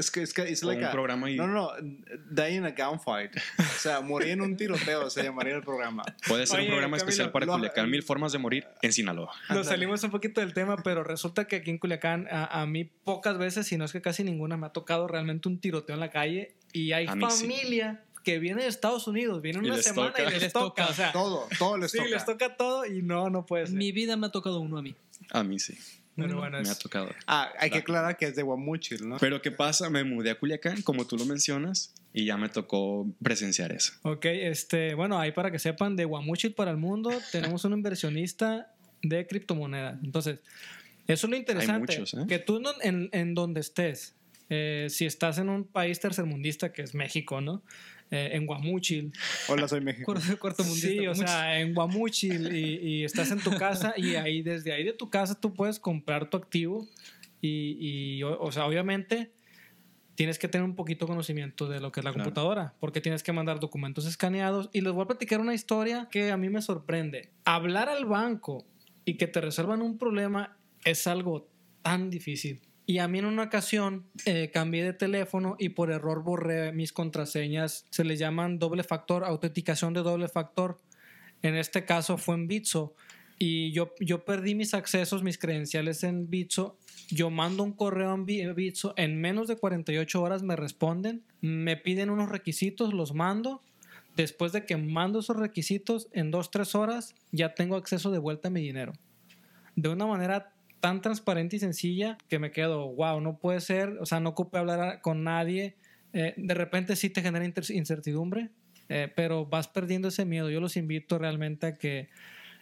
Es que es que es O like un a- programa y- No, no, no. Die in a gunfight. O sea, morir en un tiroteo se llamaría el programa. Puede ser Oye, un programa Camilo, especial para lo- Culiacán, mil formas de morir en Sinaloa. Nos salimos un poquito del tema, pero resulta que aquí en Culiacán a, a mí pocas veces, si no es que casi ninguna, me ha tocado realmente un tiroteo en la calle y hay A mí sí. familia que viene de Estados Unidos, viene una semana toca. y les, Les toca. toca. O sea, Todo, todo les sí, toca. les toca todo y no, no puede ser. Mi vida me ha tocado uno a mí. A mí sí. Pero bueno, Me ha es- tocado. Ah, hay que aclarar que es de Guamuchil, ¿no? Pero ¿qué pasa? Me mudé a Culiacán, como tú lo mencionas, y ya me tocó presenciar eso. Ok, este, bueno, ahí para que sepan, de Guamuchil para el mundo tenemos un inversionista de criptomonedas. Entonces, eso es lo interesante. muchos, ¿eh? Que tú no- en, en donde estés, eh, si estás en un país tercermundista que es México, ¿no? Eh, en Guamúchil. Hola, soy México. Cuarto. Sí, o sea, en Guamúchil y, y estás en tu casa y ahí desde ahí de tu casa tú puedes comprar tu activo y, y, o, o sea, obviamente tienes que tener un poquito conocimiento de lo que es la Claro. computadora porque tienes que mandar documentos escaneados y les voy a platicar una historia que a mí me sorprende. Hablar al banco y que te resuelvan un problema es algo tan difícil. Y a mí en una ocasión eh, cambié de teléfono y por error borré mis contraseñas. Se les llaman doble factor, autenticación de doble factor. En este caso fue en Bitso. Y yo, yo perdí mis accesos, mis credenciales en Bitso. Yo mando un correo en Bi- Bitso. En menos de 48 horas me responden. Me piden unos requisitos, los mando. Después de que mando esos requisitos, en 2-3 horas ya tengo acceso de vuelta a mi dinero de una manera tan transparente y sencilla que me quedo, wow, no puede ser, o sea, no ocupé hablar con nadie. Eh, de repente sí te genera incertidumbre, eh, pero vas perdiendo ese miedo. Yo los invito realmente a que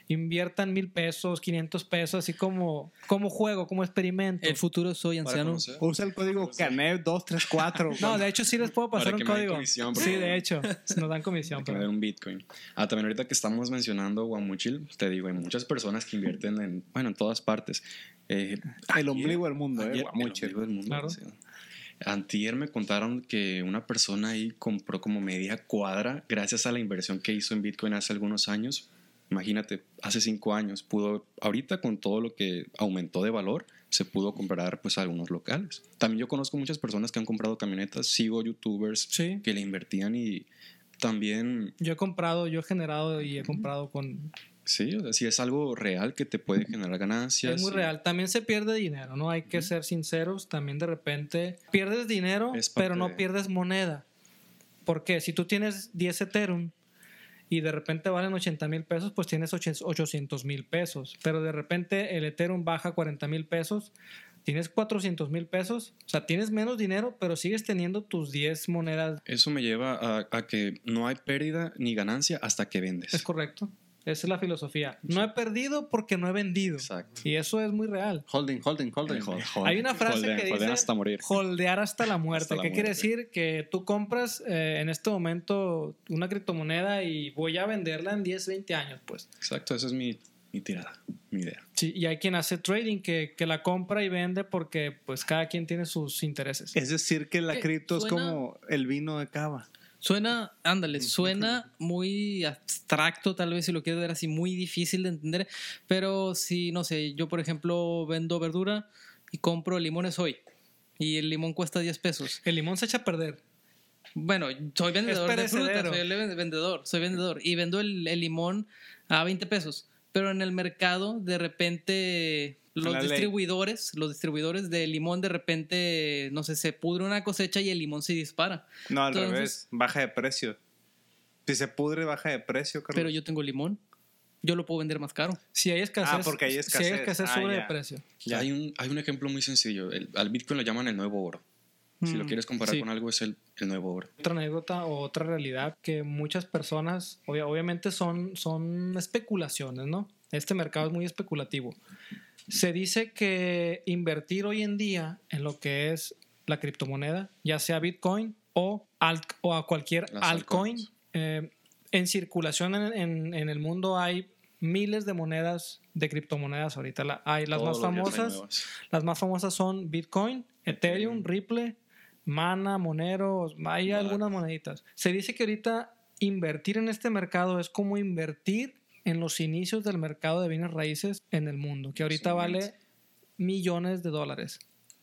inviertan mil pesos, 500 pesos, así como, como juego, como experimento. El futuro soy Para anciano. Usa el código CANEP 234. No, de hecho sí les puedo pasar Para un que me den código. comisión, sí, de hecho, nos dan comisión. que me pero- den un Bitcoin. Ah, también ahorita que estamos mencionando Guamuchil, te digo, hay muchas personas que invierten en, bueno, en todas partes. Eh, el ombligo del mundo, eh. Guamuchil. el ombligo del mundo, Claro. sí. Antier me contaron que una persona ahí compró como media cuadra gracias a la inversión que hizo en Bitcoin hace algunos años. Imagínate, hace cinco años pudo, ahorita con todo lo que aumentó de valor, se pudo comprar pues algunos locales. También yo conozco muchas personas que han comprado camionetas, sigo youtubers Sí. que le invertían y también, Yo he comprado, yo he generado y he comprado con... sí, o sea, si es algo real que te puede generar ganancias. Es muy y real. También se pierde dinero, ¿no? Hay que ser sinceros. También de repente pierdes dinero, pero no de- pierdes moneda. Porque si tú tienes 10 Ethereum y de repente valen 80 mil pesos, pues tienes 800 mil pesos. Pero de repente el Ethereum baja 40 mil pesos, tienes 400 mil pesos. O sea, tienes menos dinero, pero sigues teniendo tus 10 monedas. Eso me lleva a, a que no hay pérdida ni ganancia hasta que vendes. Es correcto. Esa es la filosofía. No he perdido porque no he vendido. Exacto. Y eso es muy real. Holding, holding, holding. Hay una frase que dice hasta morir. holdear hasta la muerte. Hasta la ¿Qué quiere muerte. decir? Que tú compras eh, en este momento una criptomoneda y voy a venderla en 10, 20 años, pues. Exacto, esa es mi, mi tirada, mi idea. Sí, y hay quien hace trading que, que la compra y vende porque pues cada quien tiene sus intereses. Es decir, que la cripto es como el vino de cava. Suena, ándale, suena muy abstracto, tal vez si lo quieres ver así, muy difícil de entender. Pero si, no sé, yo por ejemplo vendo verdura y compro limones hoy. Y el limón cuesta 10 pesos. El limón se echa a perder. Bueno, soy vendedor de fruta, soy vendedor, soy vendedor. Y vendo el, el limón a 20 pesos. Pero en el mercado, de repente, los La ley. distribuidores, los distribuidores de limón, de repente, no sé, se pudre una cosecha y el limón se dispara. No, al Entonces- revés. Baja de precio. Si se pudre, baja de precio, Carlos. Pero yo tengo limón. Yo lo puedo vender más caro. Si hay escasez, Ah, porque hay Si hay escasez. escasez Ah, sobre ya. de precio. Ya. Hay, un, hay un ejemplo muy sencillo. El- al Bitcoin lo llaman el nuevo oro. Si lo Mm, quieres comparar sí. con algo, es el, el nuevo oro. Otra anécdota o otra realidad que muchas personas, obvia- obviamente son, son especulaciones, ¿no? Este mercado es muy especulativo. Se dice que invertir hoy en día en lo que es la criptomoneda, ya sea Bitcoin o, alt- o a cualquier Las altcoin, eh, en circulación en, en- en el mundo hay miles de monedas de criptomonedas ahorita. La- hay las Todos más famosas. Las más famosas son Bitcoin, Ethereum, Ripple, Mana, Monero, hay algunas moneditas. Se dice que ahorita invertir en este mercado es como invertir en los inicios del mercado de bienes raíces en el mundo, que ahorita vale millones de dólares.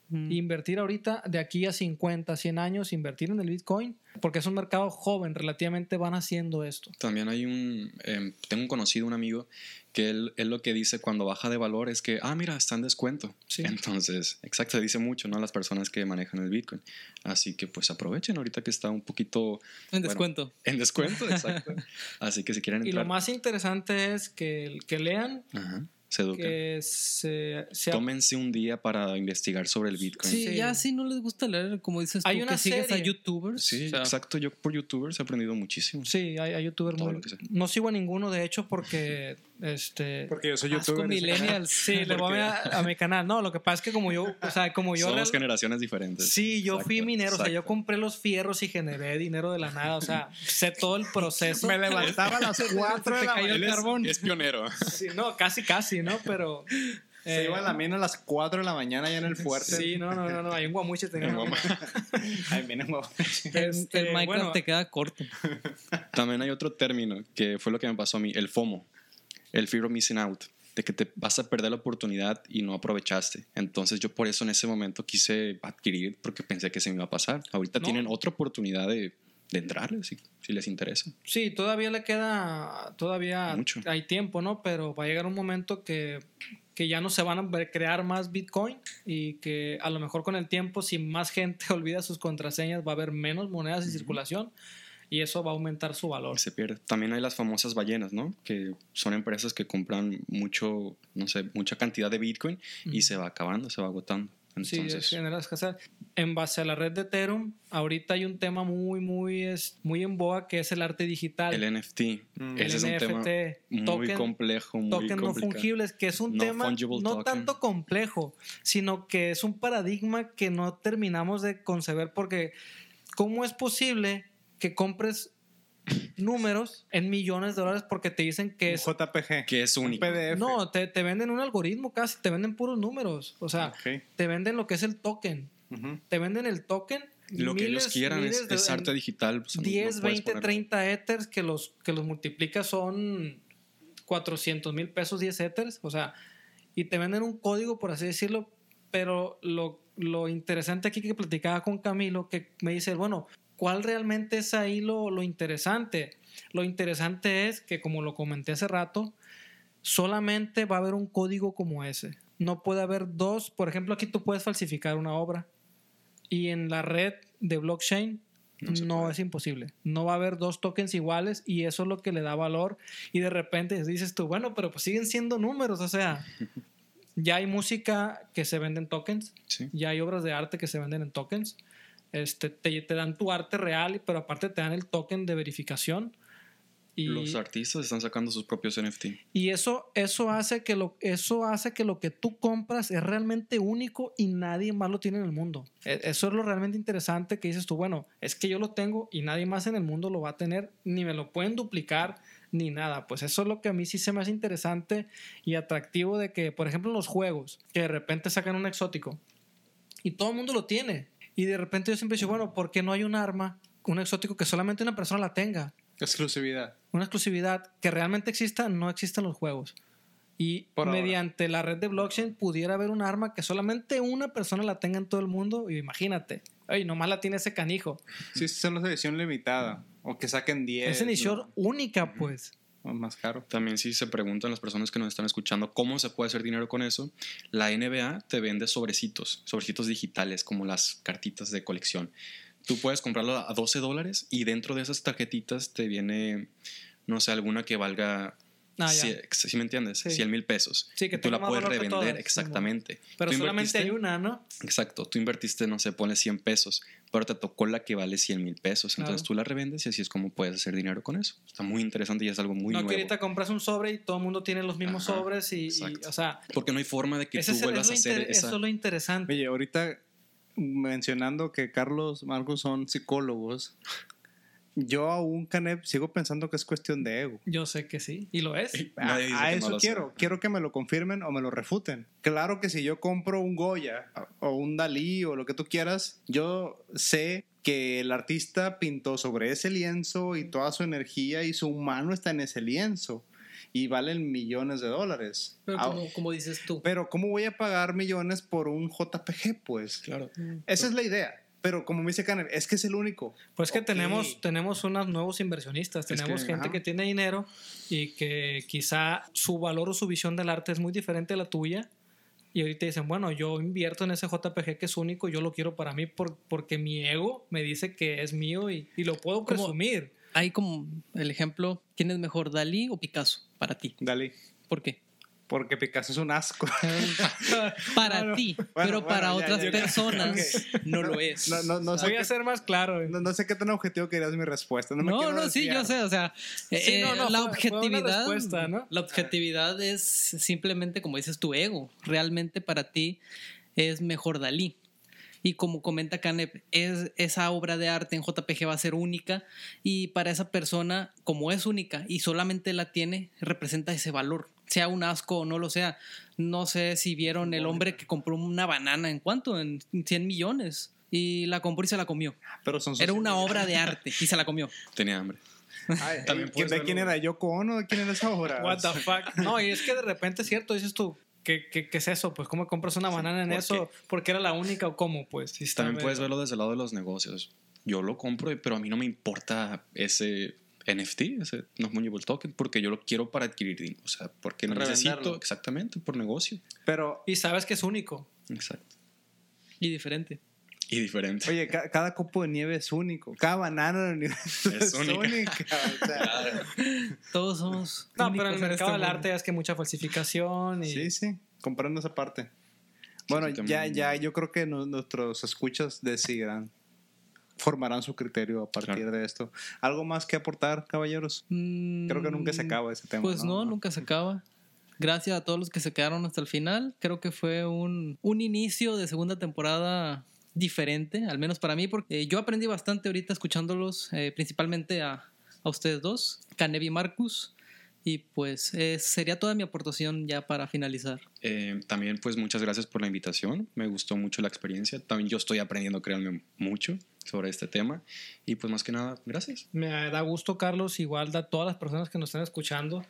Mm. Invertir ahorita de aquí a 50, 100 años, invertir en el Bitcoin, porque es un mercado joven, relativamente van haciendo esto. También hay un, em, tengo un conocido, un amigo, que él, él lo que dice cuando baja de valor es que, ah, mira, está en descuento. Sí. Entonces, exacto, dice mucho, ¿no? A las personas que manejan el Bitcoin. Así que pues aprovechen ahorita que está un poquito En bueno, descuento. en descuento, exacto. Así que si quieren Y entrar, lo más interesante es que, que lean, Ajá, se eduquen. que se, se Tómense un día para investigar sobre el Bitcoin. Sí, Sí. ya si no les gusta leer, como dices tú, Hay una que sigues a serie. youtubers. Sí, o sea, exacto. Yo por youtubers he aprendido muchísimo. Sí, hay, hay youtubers Todo muy... lo que sea. No sigo a ninguno, de hecho, porque Este, Porque yo soy youtuber. millennials. sí, le voy a, a mi canal. No, lo que pasa es que como yo, o sea, como yo... Somos real- generaciones diferentes. Sí, yo fui Exacto, minero, o sea, yo compré los fierros y generé dinero de la nada, o sea, sé todo el proceso. Me levantaba a las 4 de la cayó el mañana. Es- carbón. Es, pionero. Sí, no, casi, casi, ¿no? Pero... Se eh, iba a la mina a las 4 de la mañana ya en el fuerte. Sí, no, no, no, no, ahí en Guamuche tenía En Ahí viene guapo. El, Este, el Minecraft bueno, te queda corto. También hay otro término que fue lo que me pasó a mí, el FOMO, el Fear of Missing Out, de que te vas a perder la oportunidad y no aprovechaste. Entonces yo por eso en ese momento quise adquirir porque pensé que se me iba a pasar. Ahorita No. tienen otra oportunidad de, de entrarle si, si les interesa. Sí, todavía le queda, todavía Mucho. hay tiempo, ¿no? Pero va a llegar un momento que, que ya no se van a crear más Bitcoin y que a lo mejor con el tiempo, si más gente olvida sus contraseñas, va a haber menos monedas en circulación y eso va a aumentar su valor. Y se pierde. También hay las famosas ballenas, ¿no? Que son empresas que compran mucho, no sé, mucha cantidad de Bitcoin y se va acabando, se va agotando. Sí, Entonces, es genera escasez. En base a la red de Ethereum, ahorita hay un tema muy, muy, es, muy en boga que es el arte digital. el NFT, Mm. ese es un tema NFT, muy token- complejo, muy token no fungibles, que es un No tema no token. tanto complejo, sino que es un paradigma que no terminamos de conceber porque ¿cómo es posible que compres números en millones de dólares porque te dicen que es... JPG. Que es Un único. PDF. No, te, te venden un algoritmo casi, te venden puros números, o sea, te venden lo que es el token, te venden el token. Lo que ellos miles- quieran es, miles de- es arte digital. pues, no- no 10, puedes 20, poner- 30 ethers que los, que los multiplica son 400 mil pesos 10 ethers, o sea, y te venden un código, por así decirlo, pero lo, lo interesante aquí que platicaba con Camilo, que me dice, bueno, ¿cuál realmente es ahí lo, lo interesante? Lo interesante es que, como lo comenté hace rato, solamente va a haber un código como ese. No puede haber dos, por ejemplo, aquí tú puedes falsificar una obra y en la red de blockchain No no es imposible. No va a haber dos tokens iguales y eso es lo que le da valor. Y de repente dices tú, bueno, pero pues siguen siendo números. O sea, ya hay música que se vende en tokens, Sí. ya hay obras de arte que se venden en tokens. Este, te, te dan tu arte real, pero aparte te dan el token de verificación. Y, Los artistas están sacando sus propios NFT. y eso, eso, hace que lo, eso hace que lo que tú compras es realmente único y nadie más lo tiene en el mundo. E- Eso es lo realmente interesante que dices tú, bueno, es que yo lo tengo y nadie más en el mundo lo va a tener, ni me lo pueden duplicar, ni nada. Pues eso es lo que a mí sí se me hace interesante y atractivo de que, por ejemplo, los juegos, que de repente sacan un exótico y todo el mundo lo tiene. Y de repente yo siempre digo, bueno, ¿por qué no hay un arma, un exótico que solamente una persona la tenga? Exclusividad. una exclusividad que realmente exista, no existe en los juegos. Y Por ahora. mediante la red de blockchain pudiera haber un arma que solamente una persona la tenga en todo el mundo. Y imagínate, ay, nomás la tiene ese canijo. Sí, sí, son las edición limitada. O que saquen 10. es edición ¿no? única, pues. Más caro. También si se preguntan las personas que nos están escuchando cómo se puede hacer dinero con eso, la NBA te vende sobrecitos, sobrecitos digitales como las cartitas de colección. Tú puedes comprarlo a 12 dólares y dentro de esas tarjetitas te viene, no sé, alguna que valga, Ah, ¿sí me entiendes? Sí. 100 mil pesos. Sí, que tú la puedes revender, exactamente. Pero solamente hay una, ¿no? Exacto, tú invertiste, no sé, pones 100 pesos, pero te tocó la que vale 100 mil pesos. Entonces Claro. tú la revendes y así es como puedes hacer dinero con eso. Está muy interesante y es algo muy no, nuevo. que ahorita compras un sobre y todo el mundo tiene los mismos Ajá, sobres y, o sea, Porque no hay forma de que tú vuelvas a hacer esa... eso es lo interesante. Oye, ahorita mencionando que Carlos, Marcos son psicólogos, yo aún, Canep, sigo pensando que es cuestión de ego. Yo sé que sí, y lo es. A, no eso quiero. sea. Quiero que me lo confirmen o me lo refuten. Claro que si yo compro un Goya o un Dalí o lo que tú quieras, yo sé que el artista pintó sobre ese lienzo y toda su energía y su mano está en ese lienzo y valen millones de dólares. Pero Ah, como, como dices tú. pero ¿cómo voy a pagar millones por un JPG? Pues Claro. esa es la idea. Pero como me dice Canep, es que es el único. Pues que Ok. tenemos, tenemos unos nuevos inversionistas, Es tenemos que, gente ajá. que tiene dinero y que quizá su valor o su visión del arte es muy diferente a la tuya. Y ahorita dicen, bueno, yo invierto en ese JPG que es único, yo lo quiero para mí por- porque mi ego me dice que es mío y, y lo puedo presumir. Hay como el ejemplo, ¿quién es mejor, Dalí o Picasso para ti? Dalí. ¿Por qué? Porque Picasso es un asco. para Bueno, ti, bueno, pero bueno, para ya, otras ya, personas no lo es. No, no, no sé Voy a ser más claro. güey. No, no sé qué tan objetivo querías mi respuesta. No, me No, no, sí, yo sé, o sea, Sí, eh, no, no, la fue- objetividad, la objetividad es simplemente como dices tu ego, realmente para ti es mejor Dalí. Y como comenta Canep, es, esa obra de arte en JPG va a ser única y para esa persona, como es única y solamente la tiene, representa ese valor, sea un asco o no lo sea. No sé si vieron el hombre que compró una banana, ¿en cuánto? En 100 millones. Y la compró y se la comió. Pero son Era una obra de arte y se la comió. Tenía hambre. Ay, También ¿quién- puedes ¿De verlo. quién era? ¿Yoko Ono? ¿De quién era esa obra? What the fuck. No, y es que de repente es cierto, dices tú, ¿qué, qué, qué es eso? Pues, ¿cómo compras una banana en ¿Por eso? Porque era la única o cómo, pues. Sí está También puedes verlo desde el lado de los negocios. Yo lo compro, pero a mí no me importa ese NFT, ese no fungible token, porque yo lo quiero para adquirir dinero. O sea, porque Revenderlo. necesito exactamente por negocio. Pero, Y sabes que es único. Exacto. Y diferente. Y diferente. oye, ca- cada copo de nieve es único. Cada banana del universo es, Es única. única. o sea, Claro. Todos somos. No, pero en el este mercado del mundo. arte es que mucha falsificación y... sí, sí, comprando esa parte. Bueno, sí, ya, ya, yo creo que nu- nuestros escuchas decidirán, formarán su criterio a partir Claro. de esto. ¿Algo más que aportar, caballeros? Creo que nunca se Mm, acaba ese tema. Pues no, nunca se acaba. Gracias a todos los que se quedaron hasta el final. Creo que fue un, un inicio de segunda temporada diferente, al menos para mí, porque eh, yo aprendí bastante ahorita escuchándolos, eh, principalmente a, a ustedes dos, Canevi y Marcus. Y pues eh, sería toda mi aportación ya para finalizar. Eh, también, pues, muchas gracias por la invitación. Me gustó mucho la experiencia. También yo estoy aprendiendo, créanme, mucho sobre este tema. Y pues, más que nada, gracias. Me da gusto, Carlos, igual da a todas las personas que nos están escuchando.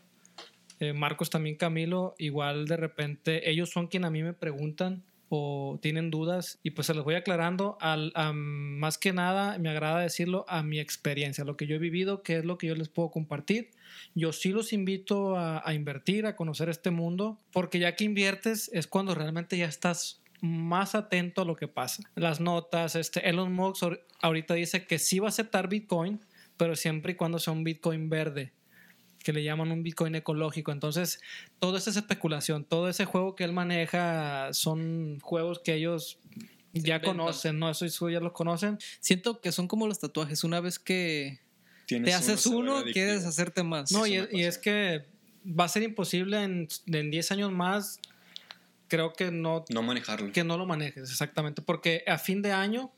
Eh, Marcos también, Camilo, igual de repente ellos son quien a mí me preguntan o tienen dudas y pues se los voy aclarando al, a- más que nada me agrada decirlo a mi experiencia, lo que yo he vivido, qué es lo que yo les puedo compartir. Yo sí los invito a, a invertir, a conocer este mundo, porque ya que inviertes es cuando realmente ya estás más atento a lo que pasa. Las notas, este Elon Musk ahor- ahorita dice que sí va a aceptar Bitcoin, pero siempre y cuando sea un Bitcoin verde, que le llaman un Bitcoin ecológico. Entonces, todo eso es especulación, todo ese juego que él maneja son juegos que ellos ya inventan. conocen, ¿no? Eso, eso ya los conocen. Siento que son como los tatuajes. Una vez que Tienes te haces uno, quieres hacerte más. No, y, y es que va a ser imposible en, en 10 años más, creo que no, No manejarlo. que no lo manejes, exactamente, porque a fin de año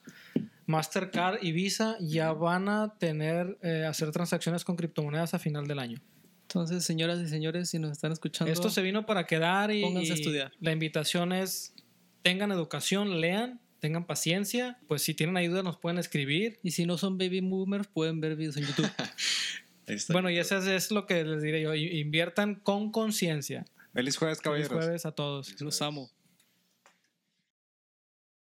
Mastercard y Visa ya van a tener, eh, hacer transacciones con criptomonedas a final del año. Entonces, señoras y señores, si nos están escuchando, Esto se vino para quedar y, Pónganse a estudiar. la invitación es tengan educación, lean, tengan paciencia, pues si tienen ayuda nos pueden escribir. y si no son baby boomers, pueden ver videos en YouTube. Bueno, y eso es, es lo que les diré yo, inviertan con conciencia. Feliz jueves, Feliz caballeros. jueves a todos. Los amo.